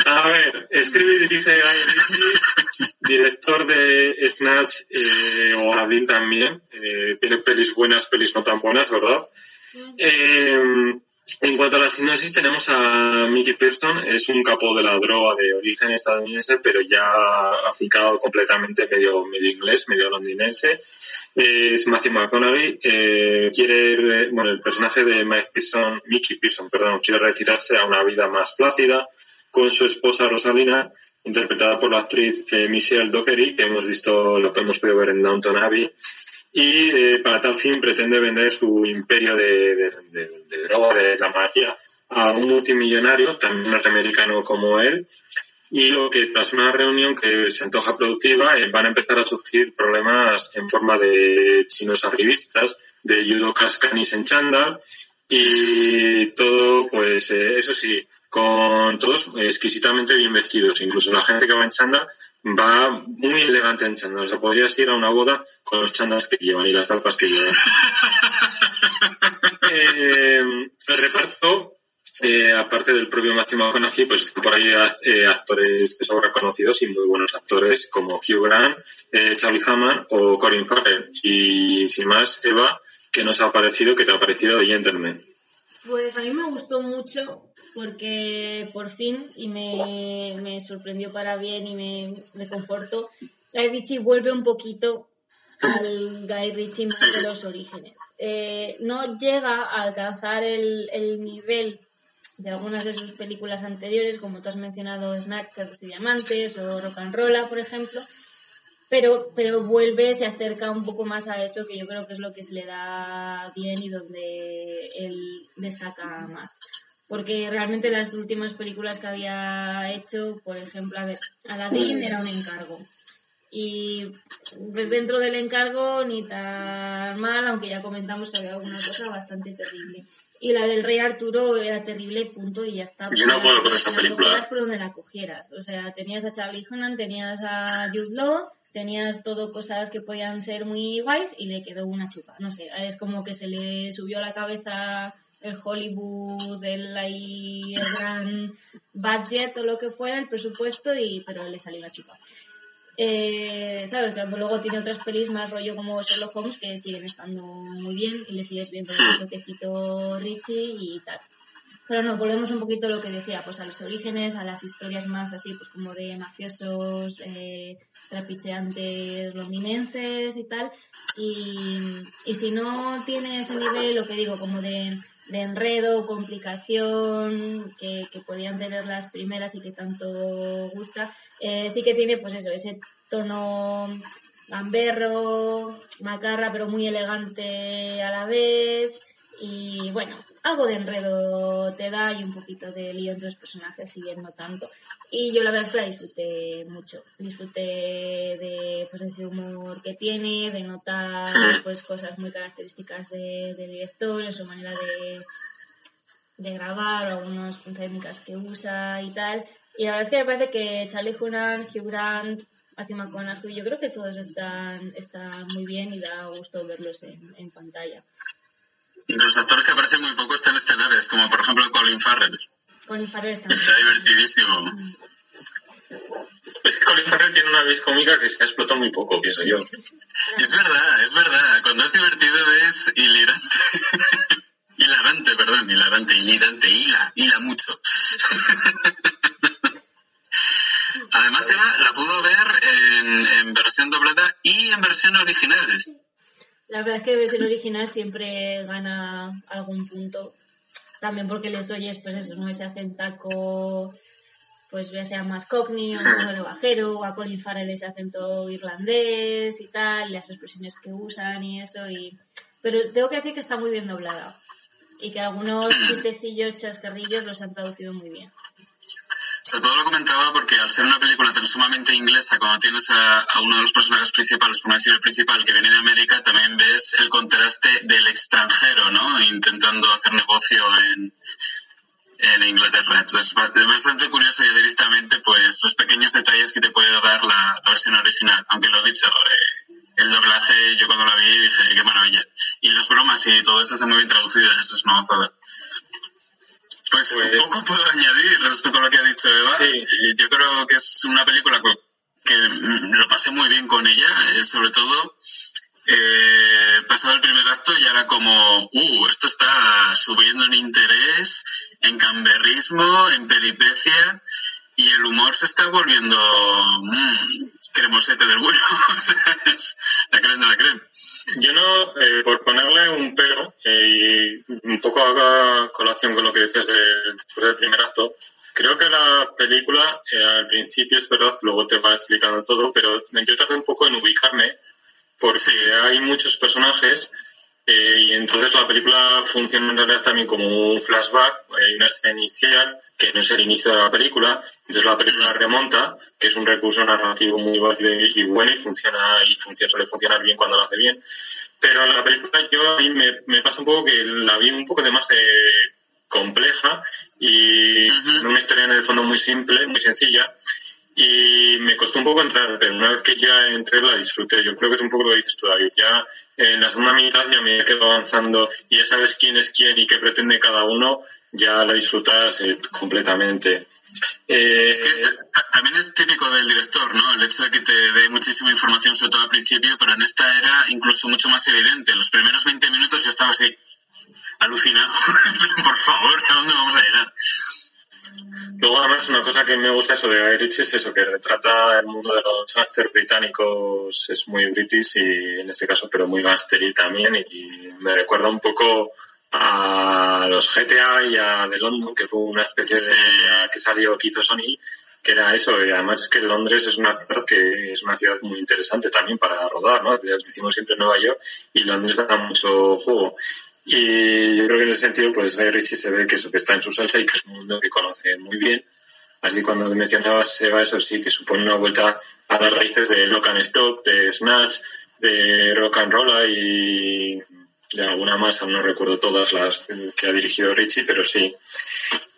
A ver, escribe y dirige Guy Ritchie, director de Snatch eh, o Aladdin también. Eh, tiene pelis buenas, pelis no tan buenas, ¿verdad? Eh, en cuanto a la sinopsis, tenemos a Mickey Pearson, es un capo de la droga de origen estadounidense, pero ya afincado completamente medio, medio inglés, medio londinense. Es Matthew McConaughey, eh, quiere, bueno, el personaje de Mike Pearson, Mickey Pearson, perdón, quiere retirarse a una vida más plácida con su esposa Rosalina, interpretada por la actriz eh, Michelle Dockery, que hemos visto, lo que hemos podido ver en Downton Abbey y eh, para tal fin pretende vender su imperio de, de, droga, de la magia, a un multimillonario, también norteamericano como él, y lo que tras una reunión que se antoja productiva eh, van a empezar a surgir problemas en forma de chinos arribistas, de judokas canis en chándal, y todo, pues eh, eso sí, con todos exquisitamente bien vestidos, incluso la gente que va en chándal va muy elegante en chándal, o sea, podrías ir a una boda con los chándals que llevan y las alpas que llevan. Eh, el reparto, eh, aparte del propio Matthew McConaughey, pues están por ahí eh, actores de sobra conocidos y muy buenos actores como Hugh Grant, eh, Charlie Hammond o Corin Farrell. Y sin más, Eva, ¿qué nos ha parecido? ¿Qué te ha parecido de Gentleman? Pues a mí me gustó mucho porque por fin, y me, me sorprendió para bien y me, me confortó, Guy Ritchie vuelve un poquito al Guy Ritchie más de los orígenes. Eh, no llega a alcanzar el, el nivel de algunas de sus películas anteriores, como tú has mencionado, Snacks, Cerdos y Diamantes o Rock and Rolla, por ejemplo, pero, pero vuelve, se acerca un poco más a eso, que yo creo que es lo que se le da bien y donde él destaca más. Porque realmente las últimas películas que había hecho, por ejemplo, a ver, Aladdin era un encargo. Y pues dentro del encargo ni tan mal, aunque ya comentamos que había alguna cosa bastante terrible. Y la del Rey Arturo era terrible, punto, y ya está. Yo no puedo con esta La película. por donde la cogieras. O sea, tenías a Charlie Hunnam, tenías a Jude Law, tenías todo cosas que podían ser muy guays y le quedó una chupa. No sé, es como que se le subió a la cabeza el Hollywood, el, ahí, el gran budget o lo que fuera, el presupuesto, y pero le salió una chupa. Eh, ¿Sabes? Que luego tiene otras pelis más rollo como Sherlock Holmes que siguen estando muy bien y le sigues viendo el toquecito Richie y tal. Pero no, volvemos un poquito a lo que decía, pues a los orígenes, a las historias más así, pues como de mafiosos, eh, trapicheantes londinenses y tal. Y, y si no tiene ese nivel, lo que digo, como de, de enredo, complicación, que, que podían tener las primeras y que tanto gusta, eh, sí que tiene pues eso, ese tono gamberro, macarra, pero muy elegante a la vez. Y bueno, algo de enredo te da y un poquito de lío entre los personajes, si bien no tanto. Y yo la verdad es que la disfruté mucho. Disfruté de pues, ese humor que tiene, de notar pues cosas muy características de- del director, en su manera de, de grabar, o algunas técnicas que usa y tal. Y la verdad es que me parece que Charlie Hunnam, Hugh Grant, Matthew McConaughey, yo creo que todos están, están muy bien y da gusto verlos en, en pantalla. De los actores que aparecen muy poco están estelares, como por ejemplo Colin Farrell. Colin Farrell está divertidísimo. Es que Colin Farrell tiene una vis cómica que se ha explotado muy poco, pienso yo. Es verdad, es verdad. Cuando es divertido es hilarante. hilarante, perdón, hilarante, hilarante, hila, hila mucho. Además, Eva la pudo ver en, en versión doblada y en versión original. La verdad es que versión original siempre gana algún punto. También porque les oyes, pues eso, ¿no? Ese acentaco, pues ya sea más cockney o más de bajero, o a Colin Farrell ese acento irlandés y tal, y las expresiones que usan y eso. y Pero tengo que decir que está muy bien doblada. y que algunos chistecillos, chascarrillos los han traducido muy bien. Sobre todo lo comentaba porque al ser una película tan sumamente inglesa, cuando tienes a, uno de los personajes principales, no decir el principal, que viene de América, también ves el contraste del extranjero, ¿no? Intentando hacer negocio en, en Inglaterra. Entonces, es bastante curioso ya directamente, pues, los pequeños detalles que te puede dar la, versión original. Aunque lo dicho, eh, el doblaje, yo cuando la vi dije, qué maravilla. Y las bromas y todo eso está muy bien traducido, eso es una gozada. Pues, Pues- poco puedo añadir respecto a lo que ha dicho Eva. Sí. Eh, Yo creo que es una película que mm, lo pasé muy bien con ella, eh, sobre todo eh, pasado el primer acto ya era como, uh, esto está subiendo en interés, en camberrismo, en peripecia, y el humor se está volviendo mmm, cremosete del bueno. La crema de la crema. Yo no, eh, por ponerle un pero, eh, y un poco a colación con lo que decías del, después del primer acto, creo que la película eh, al principio es verdad, luego te va explicando todo, pero yo tardé un poco en ubicarme porque hay muchos personajes eh, y entonces la película funciona en realidad también como un flashback, hay una escena inicial que no es el inicio de la película, entonces la película remonta, que es un recurso narrativo muy válido y bueno y funciona y funciona, suele funcionar bien cuando lo hace bien. Pero la película yo a mí me, me pasa un poco que la vi un poco de más eh, compleja y Ujú. una historia en el fondo muy simple, muy sencilla y me costó un poco entrar, pero una vez que ya entré la disfruté. Yo creo que es un poco lo que dices tú, David. Ya en la segunda mitad ya me quedo avanzando y ya sabes quién es quién y qué pretende cada uno, ya la disfrutas eh, completamente. Eh, Es que ta- también es típico del director, ¿no? El hecho de que te dé muchísima información, sobre todo al principio, pero en esta era incluso mucho más evidente. Los primeros 20 minutos yo estaba así, alucinado. Por favor, ¿a dónde vamos a llegar? Luego, además, una cosa que me gusta eso de Guy Ritchie es eso, que retrata el mundo de los gángsters británicos, es muy british y en este caso, pero muy gangsteril también, y me recuerda un poco a los GTA y a The London, que fue una especie de que salió, que hizo Sony, que era eso, y además es que Londres es una ciudad que es una ciudad muy interesante también para rodar, ¿no? Decimos siempre Nueva York y Londres da mucho juego. Y yo creo que en ese sentido, pues Guy Ritchie se ve que eso que está en su salsa y que es un mundo que conoce muy bien. Así cuando mencionabas, Eva, eso sí, que supone una vuelta a las raíces de Lock and Stock, de Snatch, de Rock and Roll y de alguna más, aún no recuerdo todas las que ha dirigido Ritchie, pero sí.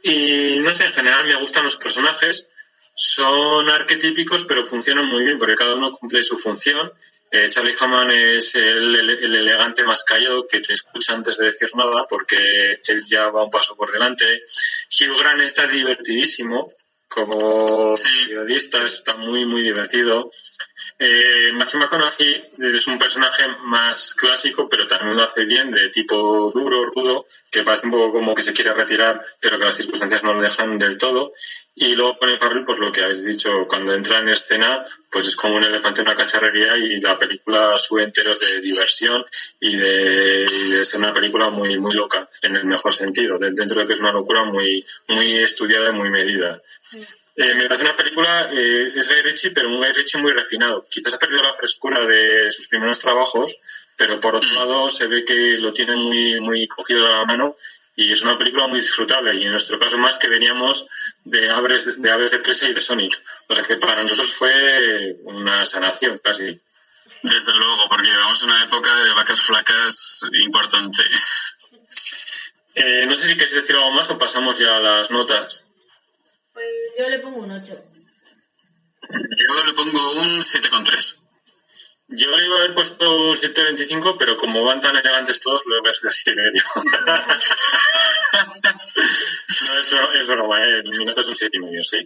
Y no sé, en general me gustan los personajes, son arquetípicos, pero funcionan muy bien porque cada uno cumple su función. Eh, Charlie Hammond es el, el- el elegante más callado que te escucha antes de decir nada porque él ya va un paso por delante. Hugh Grant está divertidísimo como Sí. periodista, está muy, muy divertido. Eh, Matthew McConaughey es un personaje más clásico, pero también lo hace bien, de tipo duro, rudo, que parece un poco como que se quiere retirar, pero que las circunstancias no lo dejan del todo. Y luego Colin Farrell, pues lo que habéis dicho, cuando entra en escena, pues es como un elefante en una cacharrería y la película sube enteros de diversión y de, ser una película muy, muy loca, en el mejor sentido, de- dentro de que es una locura muy, muy estudiada y muy medida. Eh, me parece una película, eh, es Guy Ritchie, pero un Guy Ritchie muy refinado. Quizás ha perdido la frescura de sus primeros trabajos, pero por otro lado se ve que lo tiene muy, muy cogido de la mano y es una película muy disfrutable. Y en nuestro caso más que veníamos de Aves de, Aves de Presa y de Sonic. O sea que para nosotros fue una sanación casi. Desde luego, porque llevamos una época de vacas flacas importante. Eh, no sé si queréis decir algo más o pasamos ya a las notas. Pues yo le pongo un 8. Yo le pongo un 7,3. Yo le iba a haber puesto un 7.25, pero como van tan elegantes todos, lo voy a subir a 7.5. no, eso es broma, ¿eh? mi nota es un 7.5, sí.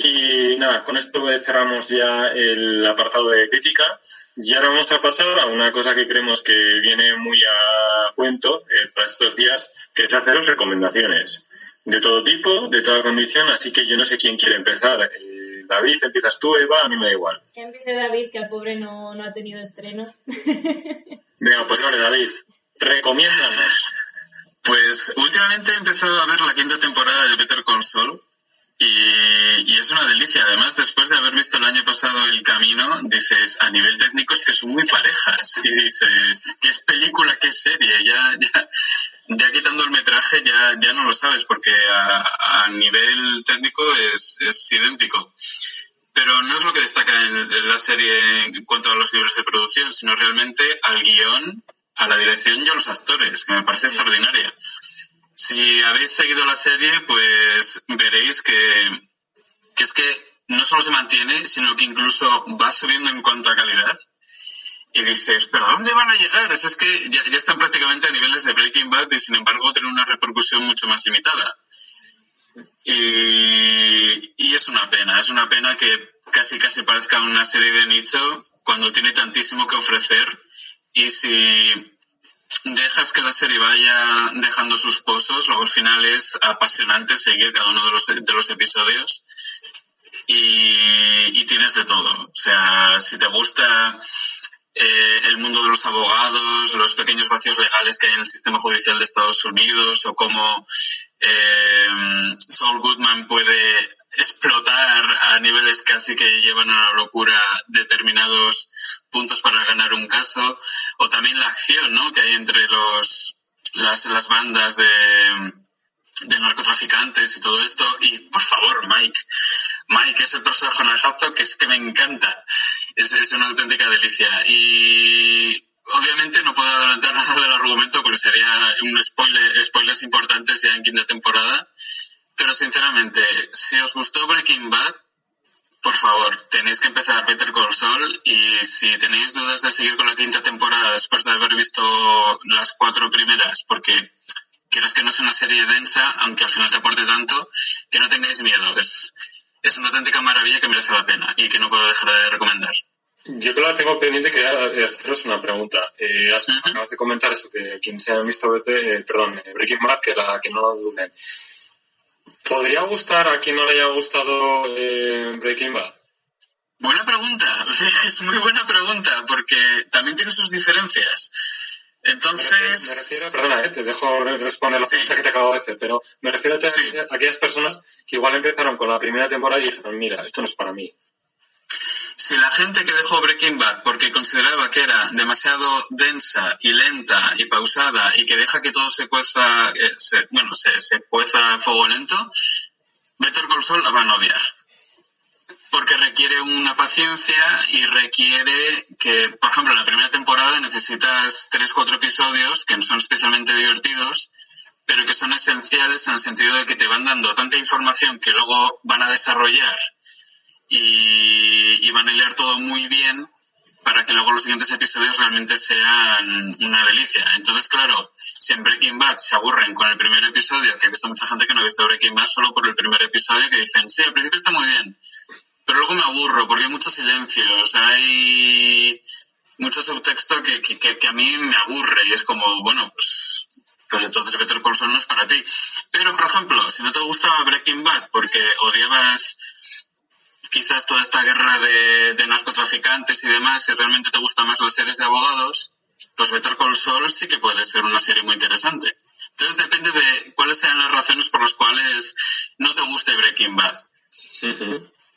Y nada, con esto cerramos ya el apartado de crítica. Y ahora vamos a pasar a una cosa que creemos que viene muy a cuento eh, para estos días, que es haceros recomendaciones. De todo tipo, de toda condición, así que yo no sé quién quiere empezar. Eh, David, empiezas tú, Eva, a mí me da igual. Que empiece David, que al pobre no, no ha tenido estreno. Venga, pues vale, David, recomiéndanos. Pues últimamente he empezado a ver la quinta temporada de Better Call Saul y, y es una delicia. Además, después de haber visto el año pasado El Camino, dices, a nivel técnico es que son muy parejas. Y dices, ¿qué es película, qué es serie? Ya, ya, ya quitando el metraje ya, ya no lo sabes porque a, a nivel técnico es, es idéntico. Pero no es lo que destaca en, en la serie en cuanto a los niveles de producción, sino realmente al guion, a la dirección y a los actores, que me parece extraordinaria. Si habéis seguido la serie, pues veréis que, que es que no solo se mantiene, sino que incluso va subiendo en cuanto a calidad. Y dices, ¿pero a dónde van a llegar? Eso es que ya, ya están prácticamente a niveles de Breaking Bad y sin embargo tienen una repercusión mucho más limitada. Y, y es una pena, es una pena que casi casi parezca una serie de nicho cuando tiene tantísimo que ofrecer y si dejas que la serie vaya dejando sus pozos, luego al final es apasionante seguir cada uno de los, de los episodios y, y tienes de todo. O sea, si te gusta eh, el mundo de los abogados, los pequeños vacíos legales que hay en el sistema judicial de Estados Unidos o cómo eh, Saul Goodman puede explotar a niveles casi que llevan a la locura determinados puntos para ganar un caso o también la acción ¿no? que hay entre los las, las bandas de, de narcotraficantes y todo esto y por favor Mike Mike es el personajazo que es que me encanta es, es una auténtica delicia. Y obviamente no puedo adelantar nada del argumento porque sería un spoiler spoilers importantes ya en quinta temporada. Pero sinceramente si os gustó Breaking Bad por favor, tenéis que empezar Better Call Saul. Y si tenéis dudas de seguir con la quinta temporada después de haber visto las cuatro primeras, porque quieres que no es una serie densa, aunque al final te aporte tanto, que no tengáis miedo. Es, es una auténtica maravilla que merece la pena y que no puedo dejar de recomendar. Yo que la tengo pendiente, quería haceros una pregunta. Eh, has, acabas de comentar eso, que quien se ha visto eh, perdón, eh, Breaking Bad, que, la, que no lo duden. ¿Podría gustar a quien no le haya gustado eh, Breaking Bad? Buena pregunta, es muy buena pregunta, porque también tiene sus diferencias. Me Entonces, refiero, perdona, eh, te dejo responder la Sí. pregunta que te acabo de hacer, pero me refiero a, Sí. a aquellas personas que igual empezaron con la primera temporada y dijeron, mira, esto no es para mí. si la gente que dejó Breaking Bad porque consideraba que era demasiado densa y lenta y pausada y que deja que todo se cueza, eh, se- bueno, se, se cueza a fuego lento, Better Call Saul la van a odiar. Porque requiere una paciencia y requiere que, por ejemplo, en la primera temporada necesitas tres, cuatro episodios que no son especialmente divertidos, pero que son esenciales en el sentido de que te van dando tanta información que luego van a desarrollar y, van a hilar todo muy bien para que luego los siguientes episodios realmente sean una delicia. Entonces, claro, si en Breaking Bad se aburren con el primer episodio, que he visto mucha gente que no ha visto Breaking Bad solo por el primer episodio, que dicen, sí, al principio está muy bien, pero luego me aburro porque hay mucho silencio, o sea, hay mucho subtexto que, que, a mí me aburre y es como, bueno, pues, pues entonces Better Call Saul no es para ti. Pero, por ejemplo, si no te gustaba Breaking Bad porque odiabas quizás toda esta guerra de, de narcotraficantes y demás, si realmente te gustan más las series de abogados, pues Better Call Saul sí que puede ser una serie muy interesante. Entonces depende de cuáles sean las razones por las cuales no te guste Breaking Bad.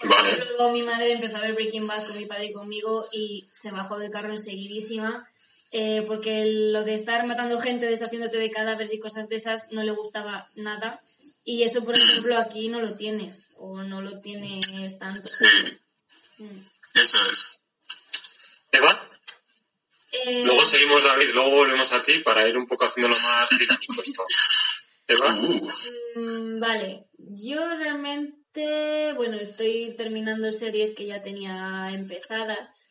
Ujú. Vale. Luego mi madre empezó a ver Breaking Bad con mi padre y conmigo y se bajó del carro enseguidísima eh, porque lo de estar matando gente, deshaciéndote de cadáveres y cosas de esas no le gustaba nada. Y eso, por ejemplo, aquí no lo tienes o no lo tienes tanto. Sí, Mm. eso es. Eva, Eh, luego seguimos David, luego volvemos a ti para ir un poco haciéndolo más dinámico esto. Eva, Mm, Vale, yo realmente, bueno, estoy terminando series que ya tenía empezadas.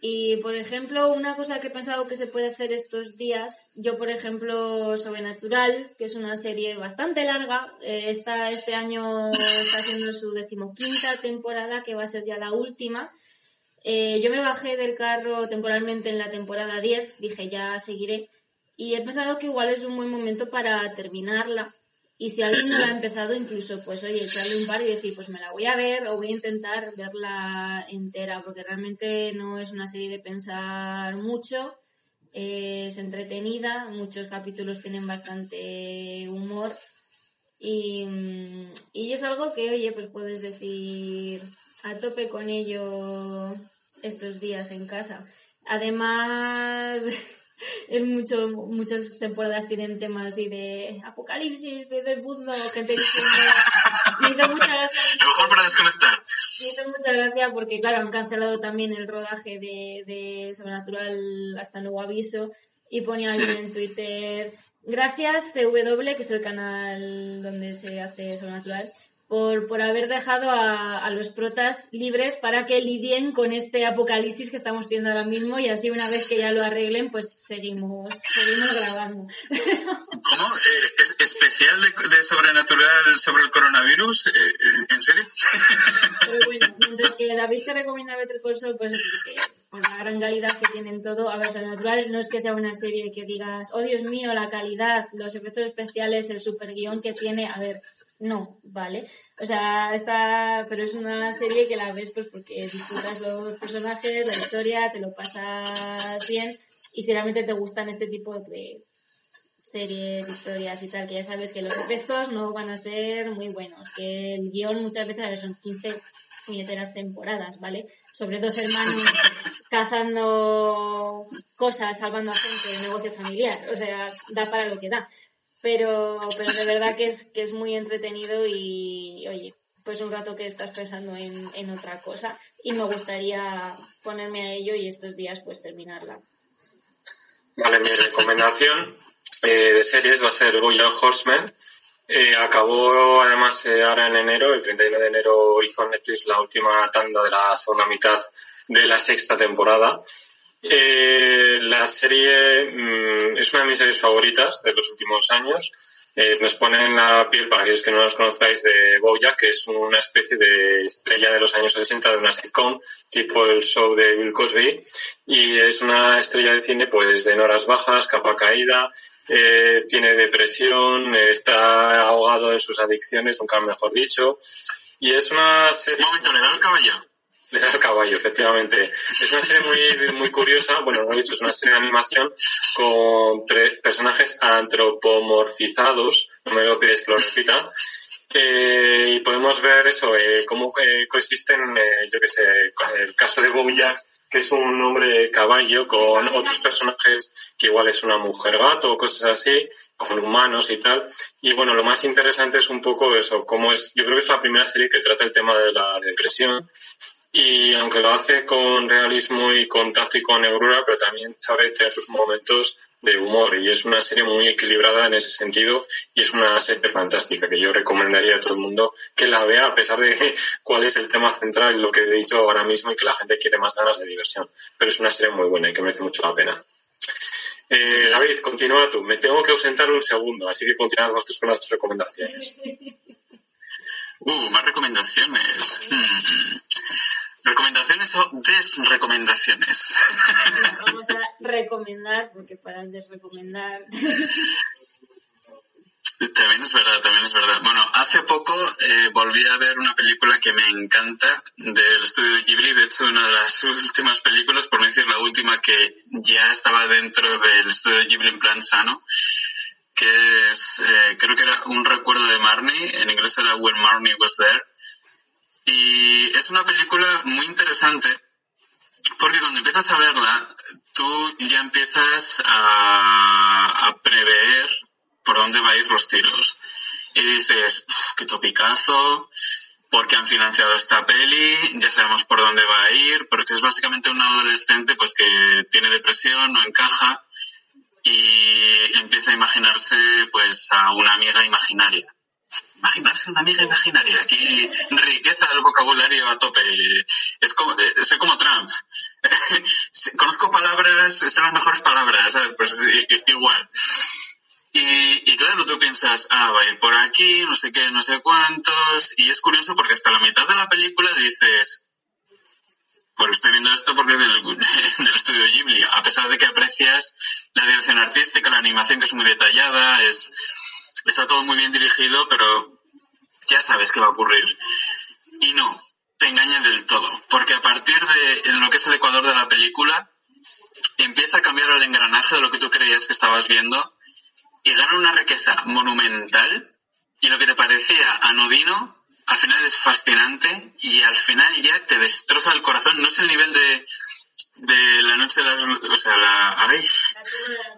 Y, por ejemplo, una cosa que he pensado que se puede hacer estos días, yo, por ejemplo, Sobrenatural, que es una serie bastante larga, eh, está, este año está haciendo su decimoquinta temporada, que va a ser ya la última. Eh, yo me bajé del carro temporalmente en la temporada 10, dije ya seguiré, y he pensado que igual es un buen momento para terminarla. Y si alguien no la ha empezado, incluso, pues oye, echarle un par y decir, pues me la voy a ver o voy a intentar verla entera, porque realmente no es una serie de pensar mucho, es entretenida, muchos capítulos tienen bastante humor y, mm, y es algo que, oye, pues puedes decir a tope con ello estos días en casa. Además, es mucho, muchas temporadas tienen temas así de apocalipsis, fin del mundo, gente diciendo... Me hizo mucha gracia. Lo mejor para desconectar. Me hizo mucha gracia porque, claro, han cancelado también el rodaje de, de Sobrenatural hasta nuevo aviso y ponía alguien en Twitter, gracias CW, que es el canal donde se hace Sobrenatural, por, por haber dejado a, a los protas libres para que lidien con este apocalipsis que estamos teniendo ahora mismo y así una vez que ya lo arreglen, pues seguimos, seguimos grabando. ¿Cómo? Eh, ¿Es especial de, de Sobrenatural sobre el coronavirus? Eh, eh, ¿En serio? Pero bueno, mientras que David te recomienda Better Call Saul, pues, por la gran calidad que tienen todo. A ver, Sobrenatural no es que sea una serie que digas, oh Dios mío, la calidad, los efectos especiales, el super guion que tiene. A ver, no, ¿vale? O sea, está, pero es una serie que la ves pues porque disfrutas los personajes, la historia, te lo pasas bien y si realmente te gustan este tipo de series, historias y tal, que ya sabes que los efectos no van a ser muy buenos, que el guion muchas veces a ver, son 15 puñeteras temporadas, ¿vale? Sobre dos hermanos cazando cosas, salvando a gente, negocio familiar, o sea, da para lo que da pero, pero de verdad que es, que es muy entretenido y, oye, pues un rato que estás pensando en, en otra cosa y me gustaría ponerme a ello y estos días pues terminarla. Vale, mi recomendación eh, de series va a ser Bojack Horseman. Eh, acabó además eh, ahora en enero, el 31 de enero hizo Netflix la última tanda de la segunda mitad de la sexta temporada. Eh, la serie mm, es una de mis series favoritas de los últimos años. Nos pone en la piel, para aquellos que no los conozcáis, de Bojack, que es una especie de estrella de los años 60 de una sitcom, tipo el show de Bill Cosby, y es una estrella de cine pues de horas bajas, capa caída, eh, tiene depresión, está ahogado en sus adicciones, nunca mejor dicho, y es una Un serie... momento, ¿le da el caballo? Le da el caballo, efectivamente. Es una serie muy, muy curiosa, bueno, lo he dicho, es una serie de animación con pre- personajes antropomorfizados, no me lo pides que lo repita, eh, y podemos ver eso, eh, cómo eh, coexisten, eh, yo qué sé, el caso de Bojack, es un hombre caballo, con otros personajes que igual es una mujer gato o cosas así, con humanos y tal. Y bueno, lo más interesante es un poco eso, cómo es, yo creo que es la primera serie que trata el tema de la depresión, y aunque lo hace con realismo y con tacto y con negrura, pero también sabe tener sus momentos de humor y es una serie muy equilibrada en ese sentido y es una serie fantástica que yo recomendaría a todo el mundo que la vea a pesar de cuál es el tema central lo que he dicho ahora mismo y que la gente quiere más ganas de diversión. Pero es una serie muy buena y que merece mucho la pena. Eh, David, continúa tú. Me tengo que ausentar un segundo, así que continúa vosotros con las recomendaciones. Uh, más recomendaciones. Hmm. ¿Recomendaciones o desrecomendaciones? Vamos a recomendar, porque para desrecomendar. También es verdad, también es verdad. Bueno, hace poco eh, volví a ver una película que me encanta del estudio Ghibli, de hecho una de las últimas películas, por no decir la última que ya estaba dentro del estudio Ghibli en plan sano, que es, eh, creo que era un recuerdo de Marnie, en inglés era When Marnie Was There, y es una película muy interesante porque cuando empiezas a verla, tú ya empiezas a, prever por dónde va a ir los tiros. Y dices, "Uf, qué topicazo, porque han financiado esta peli, ya sabemos por dónde va a ir, porque es básicamente un adolescente pues que tiene depresión, no encaja y empieza a imaginarse pues a una amiga imaginaria. Imaginarse una amiga imaginaria. Aquí riqueza del vocabulario a tope. Es como, eh, soy como Trump. Conozco palabras, son las mejores palabras, ¿sabes? Pues igual. Y, y claro, tú piensas, ah, va a ir por aquí, no sé qué, no sé cuántos. Y es curioso porque hasta la mitad de la película dices, pues estoy viendo esto porque es del, del estudio Ghibli. A pesar de que aprecias la dirección artística, la animación que es muy detallada, es, está todo muy bien dirigido, pero ya sabes qué va a ocurrir. Y no, te engañan del todo. Porque a partir de lo que es el ecuador de la película, empieza a cambiar el engranaje de lo que tú creías que estabas viendo y gana una riqueza monumental y lo que te parecía anodino al final es fascinante y al final ya te destroza el corazón. No es el nivel de de la noche de las... O sea, la... Ay,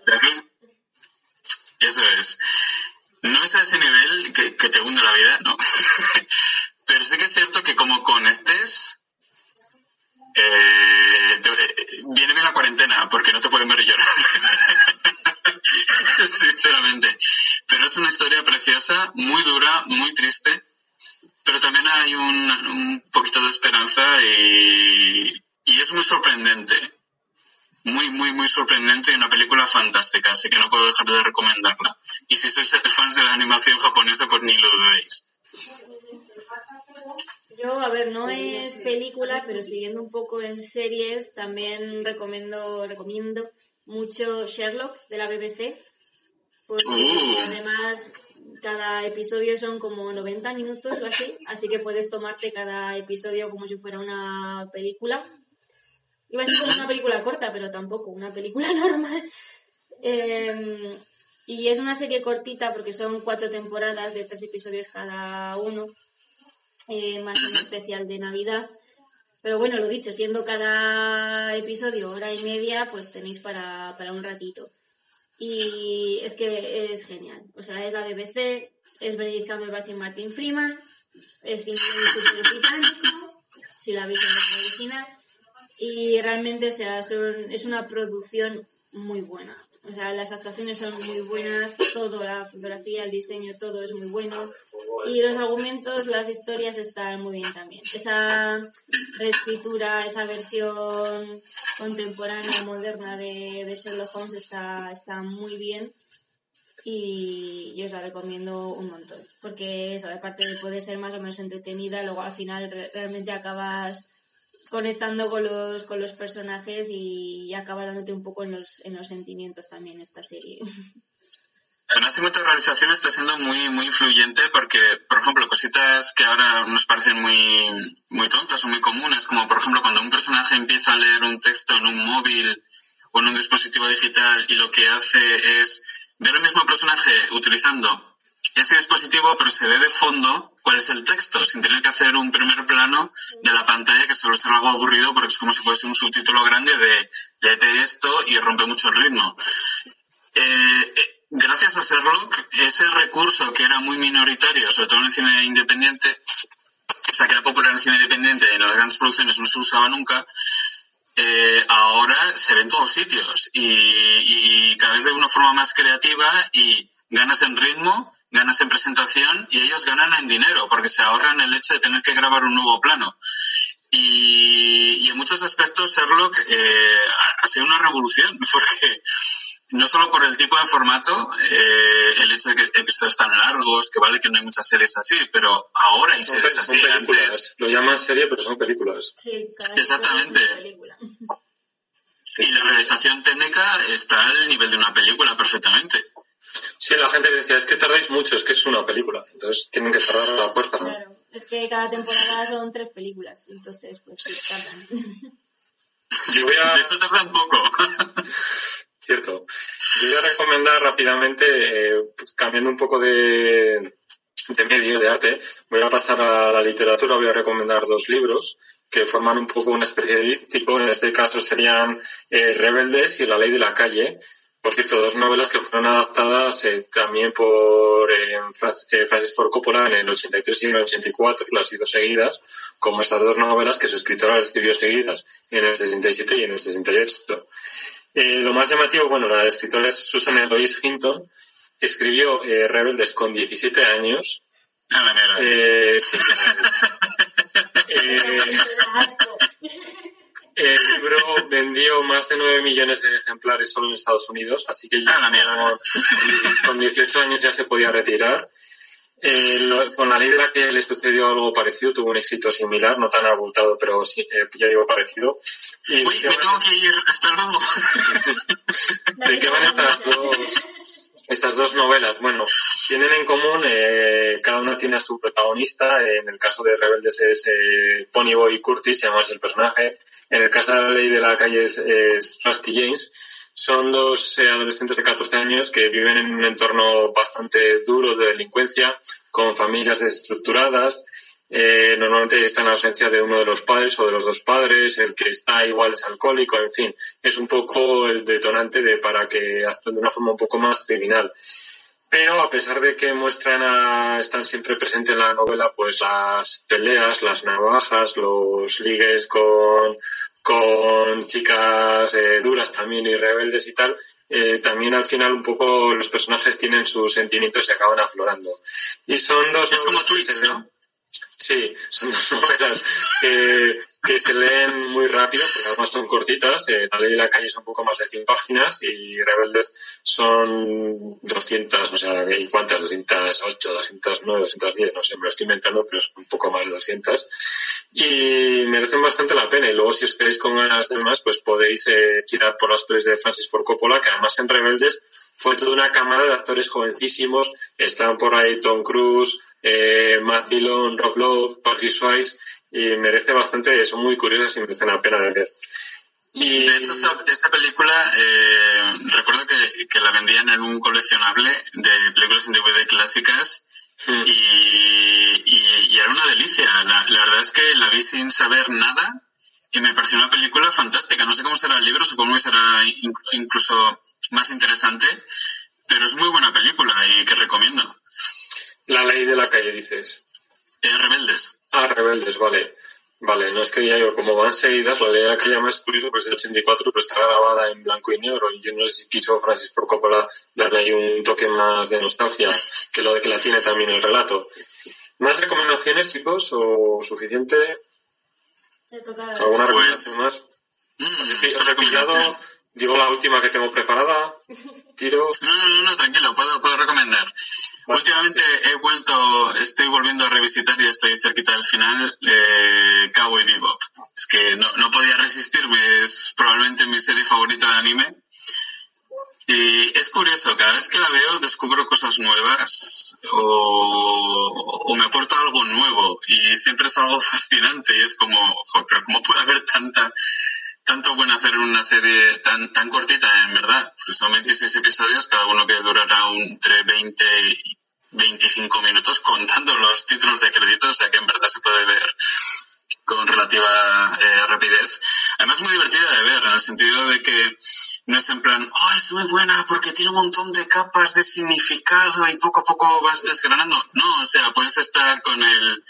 la cruz... Eso es. No es a ese nivel que, te hunde la vida, no. Pero sí que es cierto que como conectes, eh, eh, viene bien la cuarentena, porque no te pueden ver llorar. Sinceramente. Pero es una historia preciosa, muy dura, muy triste, pero también hay un, un poquito de esperanza y, y es muy sorprendente. Muy, muy, muy sorprendente y una película fantástica, así que no puedo dejar de recomendarla. Y si sois fans de la animación japonesa, pues ni lo dudéis. Yo, a ver, no es película, pero siguiendo un poco en series, también recomiendo, recomiendo mucho Sherlock de la BBC. Porque Uh. además cada episodio son como 90 minutos o así, así que puedes tomarte cada episodio como si fuera una película. Iba a decir como una película corta, pero tampoco, una película normal. Eh, y es una serie cortita porque son cuatro temporadas de tres episodios cada uno, eh, más un especial de Navidad. Pero bueno, lo dicho, siendo cada episodio hora y media, pues tenéis para, para un ratito. Y es que es genial. O sea, es la BBC, es Benedict Cumberbatch y Martin Freeman, es inglés súper británico, si la veis en la original. Y realmente, o sea, son- es una producción muy buena. O sea, las actuaciones son muy buenas, todo, la fotografía, el diseño, todo es muy bueno. Y los argumentos, las historias están muy bien también. Esa reescritura, esa versión contemporánea, moderna de, de Sherlock Holmes está, está muy bien y yo os la recomiendo un montón. Porque eso, aparte de poder ser más o menos entretenida, luego al final re- realmente acabas conectando con los, con los personajes y acaba dándote un poco en los, en los sentimientos también esta serie. Además, a realización está siendo muy, muy influyente porque, por ejemplo, cositas que ahora nos parecen muy, muy tontas o muy comunes, como por ejemplo cuando un personaje empieza a leer un texto en un móvil o en un dispositivo digital y lo que hace es ver el mismo personaje utilizando ese dispositivo, pero se ve de fondo cuál es el texto, sin tener que hacer un primer plano de la pantalla que suele ser algo aburrido porque es como si fuese un subtítulo grande de léete esto y rompe mucho el ritmo. Eh, eh, gracias a Sherlock, ese recurso que era muy minoritario, sobre todo en el cine independiente, o sea, que era popular en el cine independiente y en las grandes producciones no se usaba nunca, eh, ahora se ve en todos sitios y, y cada vez de una forma más creativa y ganas en ritmo, ganas en presentación y ellos ganan en dinero porque se ahorran el hecho de tener que grabar un nuevo plano. Y, y en muchos aspectos Sherlock eh, ha- sido una revolución porque no solo por el tipo de formato, eh, el hecho de que episodios tan largos, que vale que no hay muchas series así, pero ahora hay Son, series son así. películas. Antes, Lo llaman serie, pero son películas. Sí, Exactamente. y la realización técnica está al nivel de una película perfectamente. Sí, la gente decía, es que tardáis mucho, es que es una película. Entonces tienen que tardar a la fuerza. ¿no? Claro, es que cada temporada son tres películas, entonces pues sí, tardan. Yo voy a... De hecho, tarda un poco. Cierto. Yo voy a recomendar rápidamente, eh, pues, cambiando un poco de, de medio, de arte, voy a pasar a la literatura, voy a recomendar dos libros que forman un poco una especie de díptico, en este caso serían eh, Rebeldes y La ley de la calle. Por cierto, dos novelas que fueron adaptadas eh, también por eh, eh, Francis Ford Coppola en el 83 y en el 84, las hizo seguidas, como estas dos novelas que su escritora las escribió seguidas en el 67 y en el 68. Eh, lo más llamativo, bueno, la escritora es Susan Eloise Hinton, escribió eh, Rebeldes con 17 años. A la mierda. Eh, sí, eh. El libro vendió más de 9 millones de ejemplares solo en Estados Unidos, así que ya A la mierda. con 18 años ya se podía retirar. Eh, con la la que le sucedió algo parecido, tuvo un éxito similar, no tan abultado, pero sí, eh, ya digo parecido. Y Uy, me tengo que ir. Hasta luego. ¿De qué van estas dos, estas dos novelas? Bueno, tienen en común, eh, cada una tiene a su protagonista. En el caso de Rebeldes es eh, Ponyboy Curtis, se llama así el personaje. En el caso de la ley de la calle es, Rusty James. Son dos eh, adolescentes de 14 años que viven en un entorno bastante duro de delincuencia, con familias desestructuradas eh, normalmente está en la ausencia de uno de los padres o de los dos padres, el que está igual es alcohólico, en fin, es un poco el detonante de para que actúen de una forma un poco más criminal. Pero a pesar de que muestran a, están siempre presentes en la novela, pues las peleas, las navajas, los ligues con, con chicas eh, duras también y rebeldes y tal, eh, también al final un poco los personajes tienen sus sentimientos y acaban aflorando. Y son dos Es como novelas Twitch, ¿no? Sí, son dos novelas que, que se leen muy rápido, porque además son cortitas. Eh, la ley de la calle son un poco más de 100 páginas y Rebeldes son 200, o sea, ¿y cuántas? 208, 209, 210, no sé, me lo estoy inventando, pero es un poco más de 200. Y merecen bastante la pena. Y luego, si os queréis con ganas de más, pues podéis eh, tirar por las pelis de Francis Ford Coppola, que además en Rebeldes fue toda una camada de actores jovencísimos. Están por ahí Tom Cruise, eh, Matt Dillon, Rob Lowe, Patrick Swayze, y merece bastante, son muy curiosas y merecen la pena de ver. Y De hecho, esta película, eh, recuerdo que, que la vendían en un coleccionable de películas en DVD clásicas Hmm. y, y- y era una delicia. La, la verdad es que la vi sin saber nada y me pareció una película fantástica. No sé cómo será el libro, supongo que será in- incluso más interesante, pero es muy buena película y que recomiendo. la ley de la calle, dices. Eh, Rebeldes. Ah, Rebeldes, vale. Vale, no es que ya digo, como van seguidas, la ley la calle más curioso, pues es de 84, pero está grabada en blanco y negro. Y yo no sé si quiso Francis Ford Coppola darle ahí un toque más de nostalgia, que lo de que la tiene también el relato. ¿Más recomendaciones, chicos? ¿O suficiente? ¿Alguna Pues- recomendación más? Mm, Os he, pillado, digo la última que tengo preparada, tiro. No, no, no, no, tranquilo, puedo, puedo recomendar. Últimamente he vuelto, estoy volviendo a revisitar y estoy cerquita del final, eh, Cowboy Bebop. Es que no, no podía resistirme, es probablemente mi serie favorita de anime. Y es curioso, cada vez que la veo descubro cosas nuevas o, o me aporta algo nuevo y siempre es algo fascinante y es como, "Jo, pero ¿cómo puede haber tanta, tanto bueno hacer una serie tan, tan cortita, en verdad? Porque son 26 episodios, cada uno que durará un- entre 20 y 25 minutos contando los títulos de crédito, o sea que en verdad se puede ver con relativa eh, rapidez. Además, muy divertida de ver, en el sentido de que no es en plan, oh, es muy buena porque tiene un montón de capas de significado y poco a poco vas desgranando. No, o sea, puedes estar con el,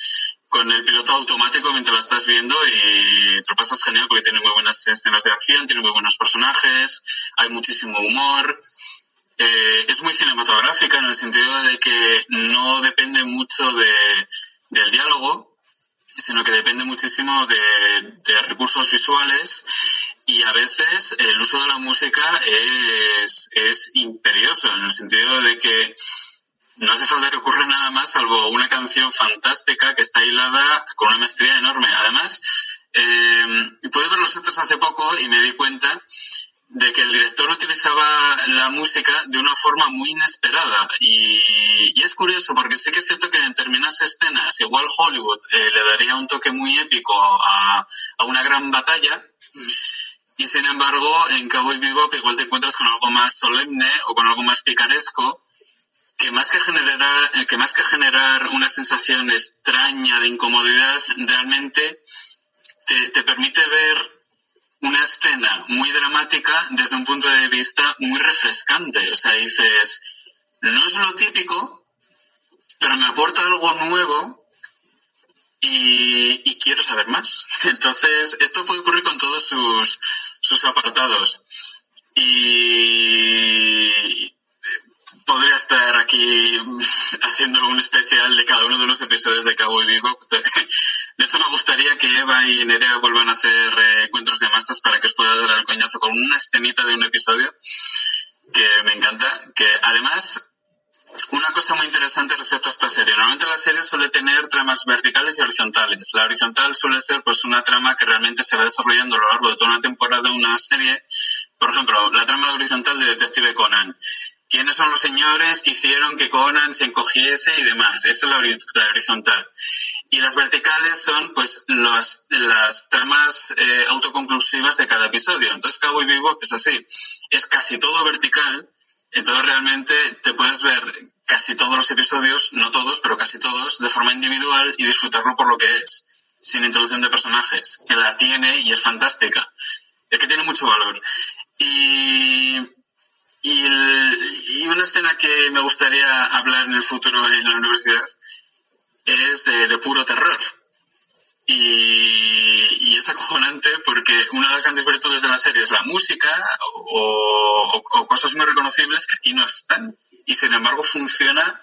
con el piloto automático mientras la estás viendo y te lo pasas genial porque tiene muy buenas escenas de acción, tiene muy buenos personajes, hay muchísimo humor. Eh, es muy cinematográfica en el sentido de que no depende mucho de, del diálogo, sino que depende muchísimo de, de recursos visuales y a veces el uso de la música es, es imperioso en el sentido de que no hace falta que ocurra nada más salvo una canción fantástica que está hilada con una maestría enorme. Además, eh, pude ver los otros hace poco y me di cuenta de que el director utilizaba la música de una forma muy inesperada. Y, es curioso porque sí que es cierto que en determinadas escenas igual Hollywood eh, le daría un toque muy épico a, a una gran batalla y sin embargo en Cowboy Bebop igual te encuentras con algo más solemne o con algo más picaresco que más que generar eh, que más que generar una sensación extraña de incomodidad realmente te, te permite ver una escena muy dramática desde un punto de vista muy refrescante. O sea, dices, no es lo típico, pero me aporta algo nuevo y, quiero saber más. Entonces, esto puede ocurrir con todos sus, sus apartados. Y podría estar aquí haciendo un especial de cada uno de los episodios de Cowboy Bebop. De hecho, me gustaría que Eva y Nerea vuelvan a hacer eh, encuentros de masas para que os pueda dar el coñazo con una escenita de un episodio que me encanta. Que además, una cosa muy interesante respecto a esta serie. Normalmente la serie suele tener tramas verticales y horizontales. La horizontal suele ser pues una trama que realmente se va desarrollando a lo largo de toda una temporada de una serie. Por ejemplo, la trama horizontal de Detective Conan quiénes son los señores que hicieron que Conan se encogiese y demás. Esa es la, la horizontal. Y las verticales son pues las, las tramas eh, autoconclusivas de cada episodio. Entonces Cowboy Bebop es así. Es casi todo vertical. Entonces realmente te puedes ver casi todos los episodios, no todos, pero casi todos, de forma individual y disfrutarlo por lo que es, sin introducción de personajes, que la tiene y es fantástica. Es que tiene mucho valor. Y, y, y una escena que me gustaría hablar en el futuro en la universidad es de, de puro terror. Y, y es acojonante porque una de las grandes virtudes de la serie es la música o, o- o cosas muy reconocibles que aquí no están. Y sin embargo funciona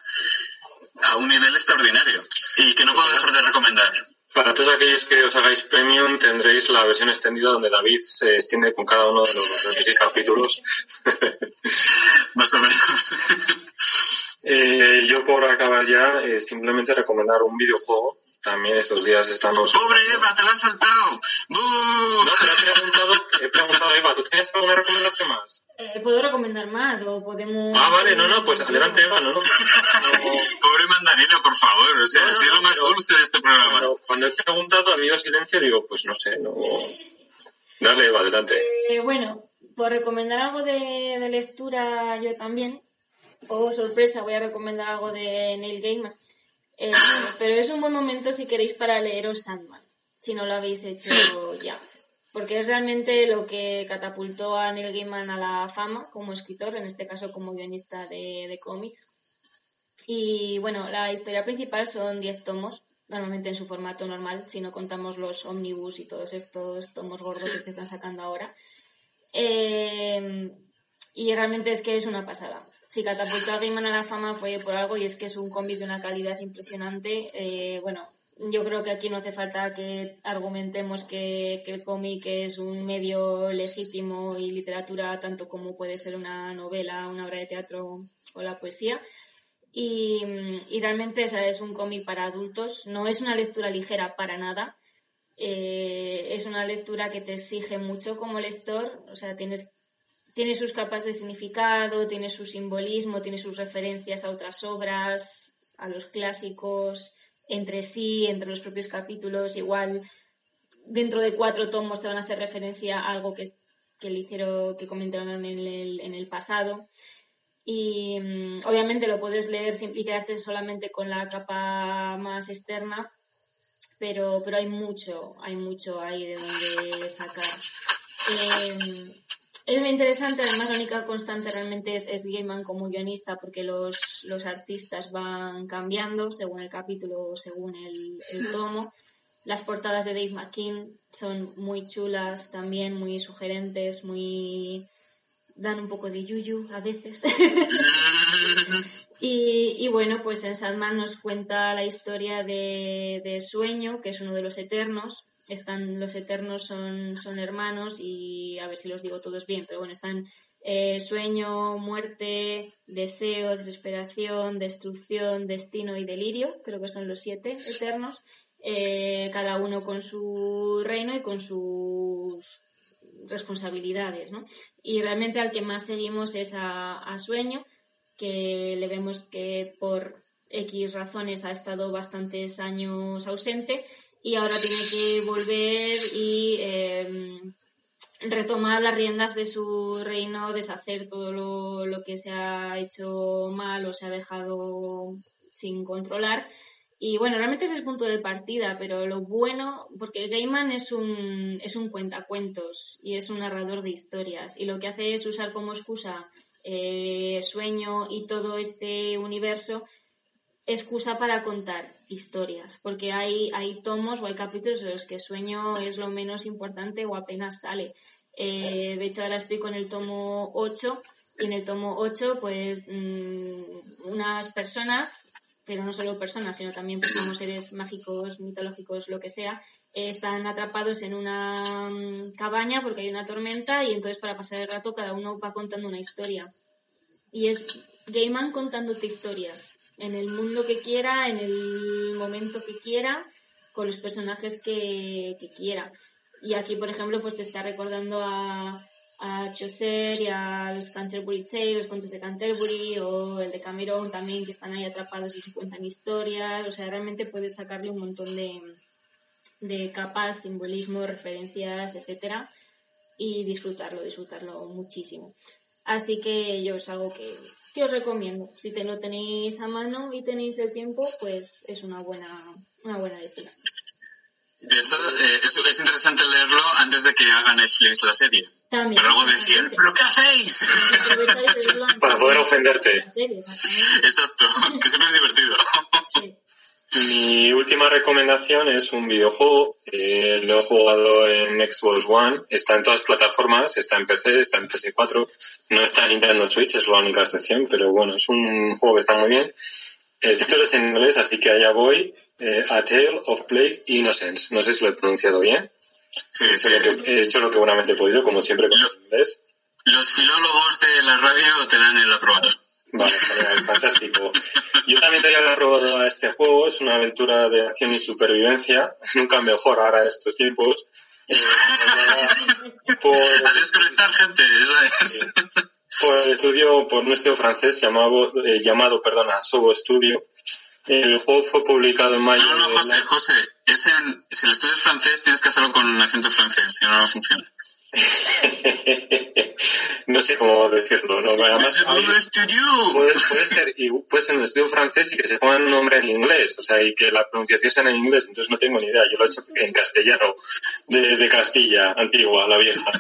a un nivel extraordinario y que no puedo dejar de recomendar. Para todos aquellos que os hagáis premium tendréis la versión extendida donde David se extiende con cada uno de los 26 capítulos. Más o menos. Eh, yo por acabar ya, eh, simplemente recomendar un videojuego. También estos días estamos... ¡Pobre Eva, te la has saltado! ¡Bú! No, pero he preguntado, he preguntado a Eva, ¿tú tienes alguna recomendación más? Eh, ¿Puedo recomendar más o podemos...? Ah, vale, no, no, pues adelante Eva, no, no. no Pobre mandarina, por favor. O sea, No, no, si es lo más pero- dulce de este programa. Cuando, cuando he preguntado, ha habido silencio, digo, pues no sé, no... Dale, Eva, adelante. Eh, bueno, por recomendar algo de, de lectura yo también, o sorpresa, voy a recomendar algo de Neil Gaiman. Eh, pero es un buen momento si queréis para leeros Sandman, si no lo habéis hecho ya. Porque es realmente lo que catapultó a Neil Gaiman a la fama como escritor, en este caso como guionista de, de cómics. Y bueno, la historia principal son 10 tomos, normalmente en su formato normal, si no contamos los omnibus y todos estos tomos gordos que están sacando ahora. Eh, y realmente es que es una pasada. Si catapultó a Gaiman a la fama fue por algo y es que es un cómic de una calidad impresionante. Eh, bueno, yo creo que aquí no hace falta que argumentemos que, que el cómic es un medio legítimo y literatura tanto como puede ser una novela, una obra de teatro o la poesía. Y, realmente o sea, es un cómic para adultos, no es una lectura ligera para nada. Eh, es una lectura que te exige mucho como lector, o sea, tienes, tiene sus capas de significado, tiene su simbolismo, tiene sus referencias a otras obras, a los clásicos, entre sí, entre los propios capítulos, igual dentro de cuatro tomos te van a hacer referencia a algo que, que le hicieron, que comentaron en el, en el pasado. Y mm, obviamente lo puedes leer y quedarte solamente con la capa más externa, pero, pero hay mucho, hay mucho ahí de donde sacar. Eh, es muy interesante, además la única constante realmente es, es Gaiman como guionista, porque los, los artistas van cambiando según el capítulo o según el, el tomo. Las portadas de Dave McKean son muy chulas también, muy sugerentes, muy dan un poco de yuyu a veces. y, y, bueno, pues en Sandman nos cuenta la historia de, de, Sueño, que es uno de los eternos. Están, los eternos son, son hermanos y a ver si los digo todos bien, pero bueno, están eh, sueño, muerte, deseo, desesperación, destrucción, destino y delirio, creo que son los siete eternos, eh, cada uno con su reino y con sus responsabilidades, ¿no? Y realmente al que más seguimos es a, a, Sueño, que le vemos que por X razones ha estado bastantes años ausente y ahora tiene que volver y eh, retomar las riendas de su reino, deshacer todo lo, lo, que se ha hecho mal o se ha dejado sin controlar. Y bueno, realmente es el punto de partida, pero lo bueno, porque Gaiman es un, es un cuentacuentos y es un narrador de historias, y lo que hace es usar como excusa eh, sueño y todo este universo, excusa para contar historias, porque hay, hay tomos o hay capítulos en los que sueño es lo menos importante o apenas sale. Eh, de hecho, ahora estoy con el tomo 8 y en el tomo 8, pues mmm, unas personas pero no solo personas, sino también pues, como seres mágicos, mitológicos, lo que sea, están atrapados en una um, cabaña porque hay una tormenta y entonces para pasar el rato cada uno va contando una historia. Y es Gaiman contándote historias en el mundo que quiera, en el momento que quiera, con los personajes que, quiera. Y aquí, por ejemplo, pues te está recordando a, a Chaucer y a los Canterbury Tales, los cuentos de Canterbury o el de Cameron también, que están ahí atrapados y se cuentan historias. O sea, realmente puedes sacarle un montón de, de capas, simbolismo, referencias, etcétera, y disfrutarlo, disfrutarlo muchísimo. Así que yo es algo que, que os recomiendo. Si te lo tenéis a mano y tenéis el tiempo, pues es una buena, una buena lectura. De hecho, eh, es, es interesante leerlo antes de que haga Netflix la serie. También. Pero luego decir, ¿pero qué hacéis? Para poder de ofenderte. la serie, exactamente. Exacto, que siempre es divertido. Sí. Mi última recomendación es un videojuego. eh, lo he jugado en Xbox One. Está en todas plataformas. Está en PC, está en PS4. No está en Nintendo Switch, es la única excepción. Pero bueno, es un juego que está muy bien. El título es en inglés, así que allá voy. Eh, A Tale of Plague Innocence. No sé si lo he pronunciado bien. Sí, sí. he hecho lo que buenamente he podido, como siempre con el inglés. Los filólogos de la radio te dan el aprobado. Vale, genial, fantástico. Yo también te había probado a este juego, es una aventura de acción y supervivencia, nunca mejor ahora en estos tiempos. Eh, por, A desconectar gente, eso es. por el estudio, por un estudio francés llamado, eh, llamado perdona, Sobo Studio. El juego fue publicado en mayo. No, no, José, José, es en, si el estudio es francés tienes que hacerlo con acento francés, si no, no funciona. no sé cómo decirlo, ¿no? Además, puede, puede ser y puede ser un estudio francés y que se ponga un nombre en inglés, o sea, y que la pronunciación sea en inglés, entonces no tengo ni idea. Yo lo he hecho en castellano, de, de Castilla, antigua, la vieja.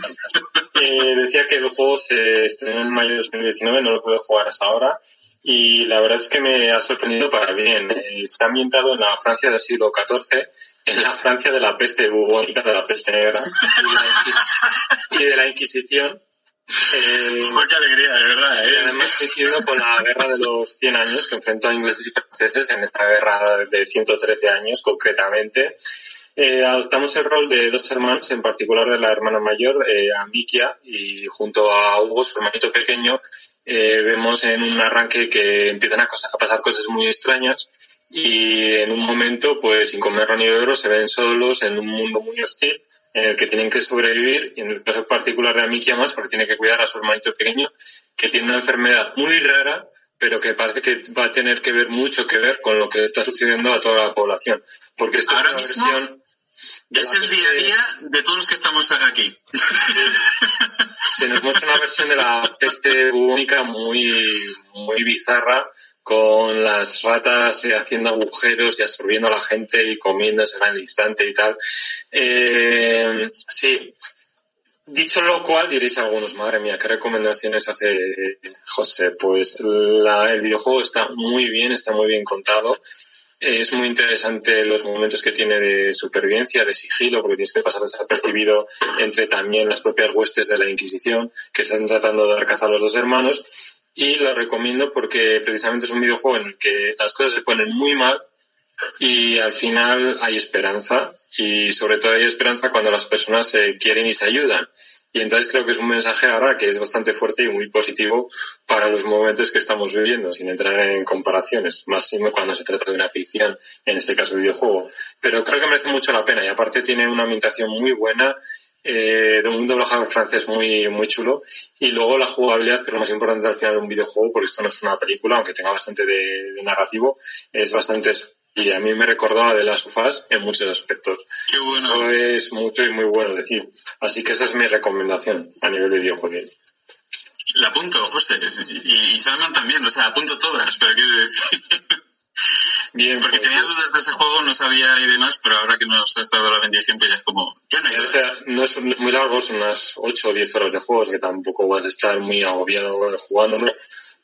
Eh, decía que el juego se estrenó en mayo de 2019, no lo pude jugar hasta ahora. Y la verdad es que me ha sorprendido para bien. Eh, está ambientado en la Francia del siglo XIV, en la Francia de la peste bubónica, de la peste negra y de la, Inquisición. Eh, qué alegría, de verdad, y ¿eh? además coincidiendo con la guerra de los 100 años que enfrentó a ingleses y franceses en esta guerra de 113 años concretamente. Eh, adoptamos el rol de dos hermanos, en particular de la hermana mayor, eh, Amicia, y junto a Hugo, su hermanito pequeño, eh, vemos en un arranque que empiezan a, cosa- a pasar cosas muy extrañas y en un momento, pues sin comer ni beber, se ven solos en un mundo muy hostil en el que tienen que sobrevivir y en el caso particular de Amicia más porque tiene que cuidar a su hermanito pequeño que tiene una enfermedad muy rara pero que parece que va a tener que ver mucho que ver con lo que está sucediendo a toda la población porque esta Ahora es una mismo, versión Es el día a día de todos los que estamos aquí. se nos muestra una versión de la peste bubónica muy, muy bizarra, con las ratas eh, haciendo agujeros y absorbiendo a la gente y comiéndose al instante y tal. Eh, sí. Dicho lo cual, diréis algunos, madre mía, ¿qué recomendaciones hace eh, José? Pues la- el videojuego está muy bien, está muy bien contado. Es muy interesante los momentos que tiene de supervivencia, de sigilo, porque tienes que pasar desapercibido entre también las propias huestes de la Inquisición, que están tratando de dar caza a los dos hermanos. Y lo recomiendo porque precisamente es un videojuego en el que las cosas se ponen muy mal y al final hay esperanza. Y sobre todo hay esperanza cuando las personas se quieren y se ayudan. Y entonces creo que es un mensaje ahora que es bastante fuerte y muy positivo para los momentos que estamos viviendo, sin entrar en comparaciones, más cuando se trata de una ficción, en este caso videojuego. Pero creo que merece mucho la pena y aparte tiene una ambientación muy buena, eh, de un doblaje francés muy, muy chulo y luego la jugabilidad, que es lo más importante al final de un videojuego, porque esto no es una película, aunque tenga bastante de, de narrativo, es bastante y a mí me recordaba de las sofás en muchos aspectos. Qué bueno. Eso es mucho y muy bueno decir. Así que esa es mi recomendación a nivel de videojuego. La apunto, José. Y, y Salman también, o sea, apunto todas, pero quiero decir. Bien, Porque tenía dudas de este juego, no sabía y demás, pero ahora que nos has dado la bendición, pues ya es como, ya no hay o sea, no es, no es muy largo, son unas 8 o 10 horas de juegos que tampoco vas a estar muy agobiado jugándolo.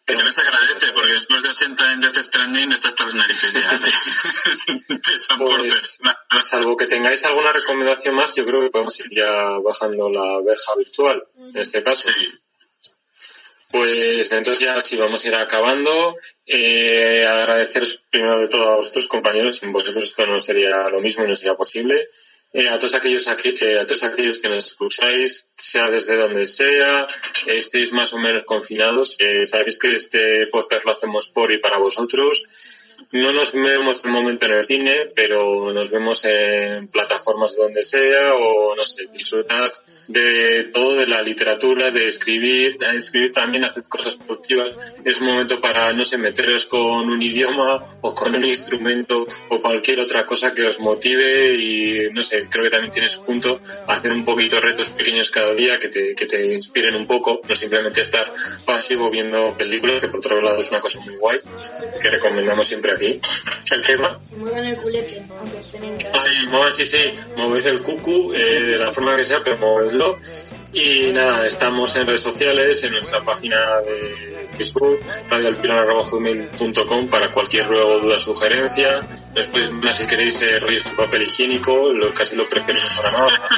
Que también se agradece, porque después de 80 en Death Stranding está hasta las narices ya de, de. Pues, salvo que tengáis alguna recomendación más, yo creo que podemos ir ya bajando la verja virtual, en este caso. Sí. Pues entonces ya sí vamos a ir acabando. Eh, agradeceros primero de todo a vosotros compañeros, sin vosotros esto no sería lo mismo y no sería posible. Eh, a todos aquellos aquí- eh, a todos aquellos que nos escucháis, sea desde donde sea, estéis más o menos confinados, sabéis que este podcast lo hacemos por y para vosotros. No nos vemos en el momento en el cine, pero nos vemos en plataformas donde sea o no sé, disfrutad de todo, de la literatura, de escribir, de escribir también, hacer cosas productivas. Es un momento para, no sé, meteros con un idioma o con un instrumento o cualquier otra cosa que os motive y no sé, creo que también tienes punto a hacer un poquito retos pequeños cada día que te, que te inspiren un poco, no simplemente estar pasivo viendo películas, que por otro lado es una cosa muy guay, que recomendamos siempre aquí. El tema. Muevan el culete, aunque estén en casa. Sí, sí, sí, movéis el cucu eh, de la forma que sea, pero movedlo. Y nada, estamos en redes sociales, en nuestra página de Facebook, radioalpilon.com para cualquier ruego, duda, sugerencia. Después, más si queréis eh, papel higiénico, lo, casi lo preferimos para nada.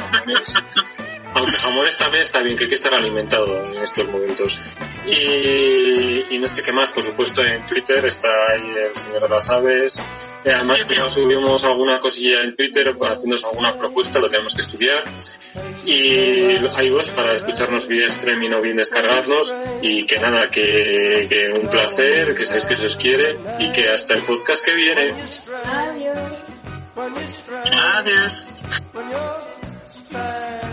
Aunque jamones también está bien, que hay que estar alimentado en estos momentos. Y, y no sé qué más, por supuesto en Twitter está ahí el señor de las aves. Y además, no subimos alguna cosilla en Twitter, pues, haciéndonos alguna propuesta, lo tenemos que estudiar. Y ahí vos para escucharnos vía streaming o bien descargarnos. Y que nada, que, que un placer, que sabéis que se os quiere y que hasta el podcast que viene. Adiós. Adiós.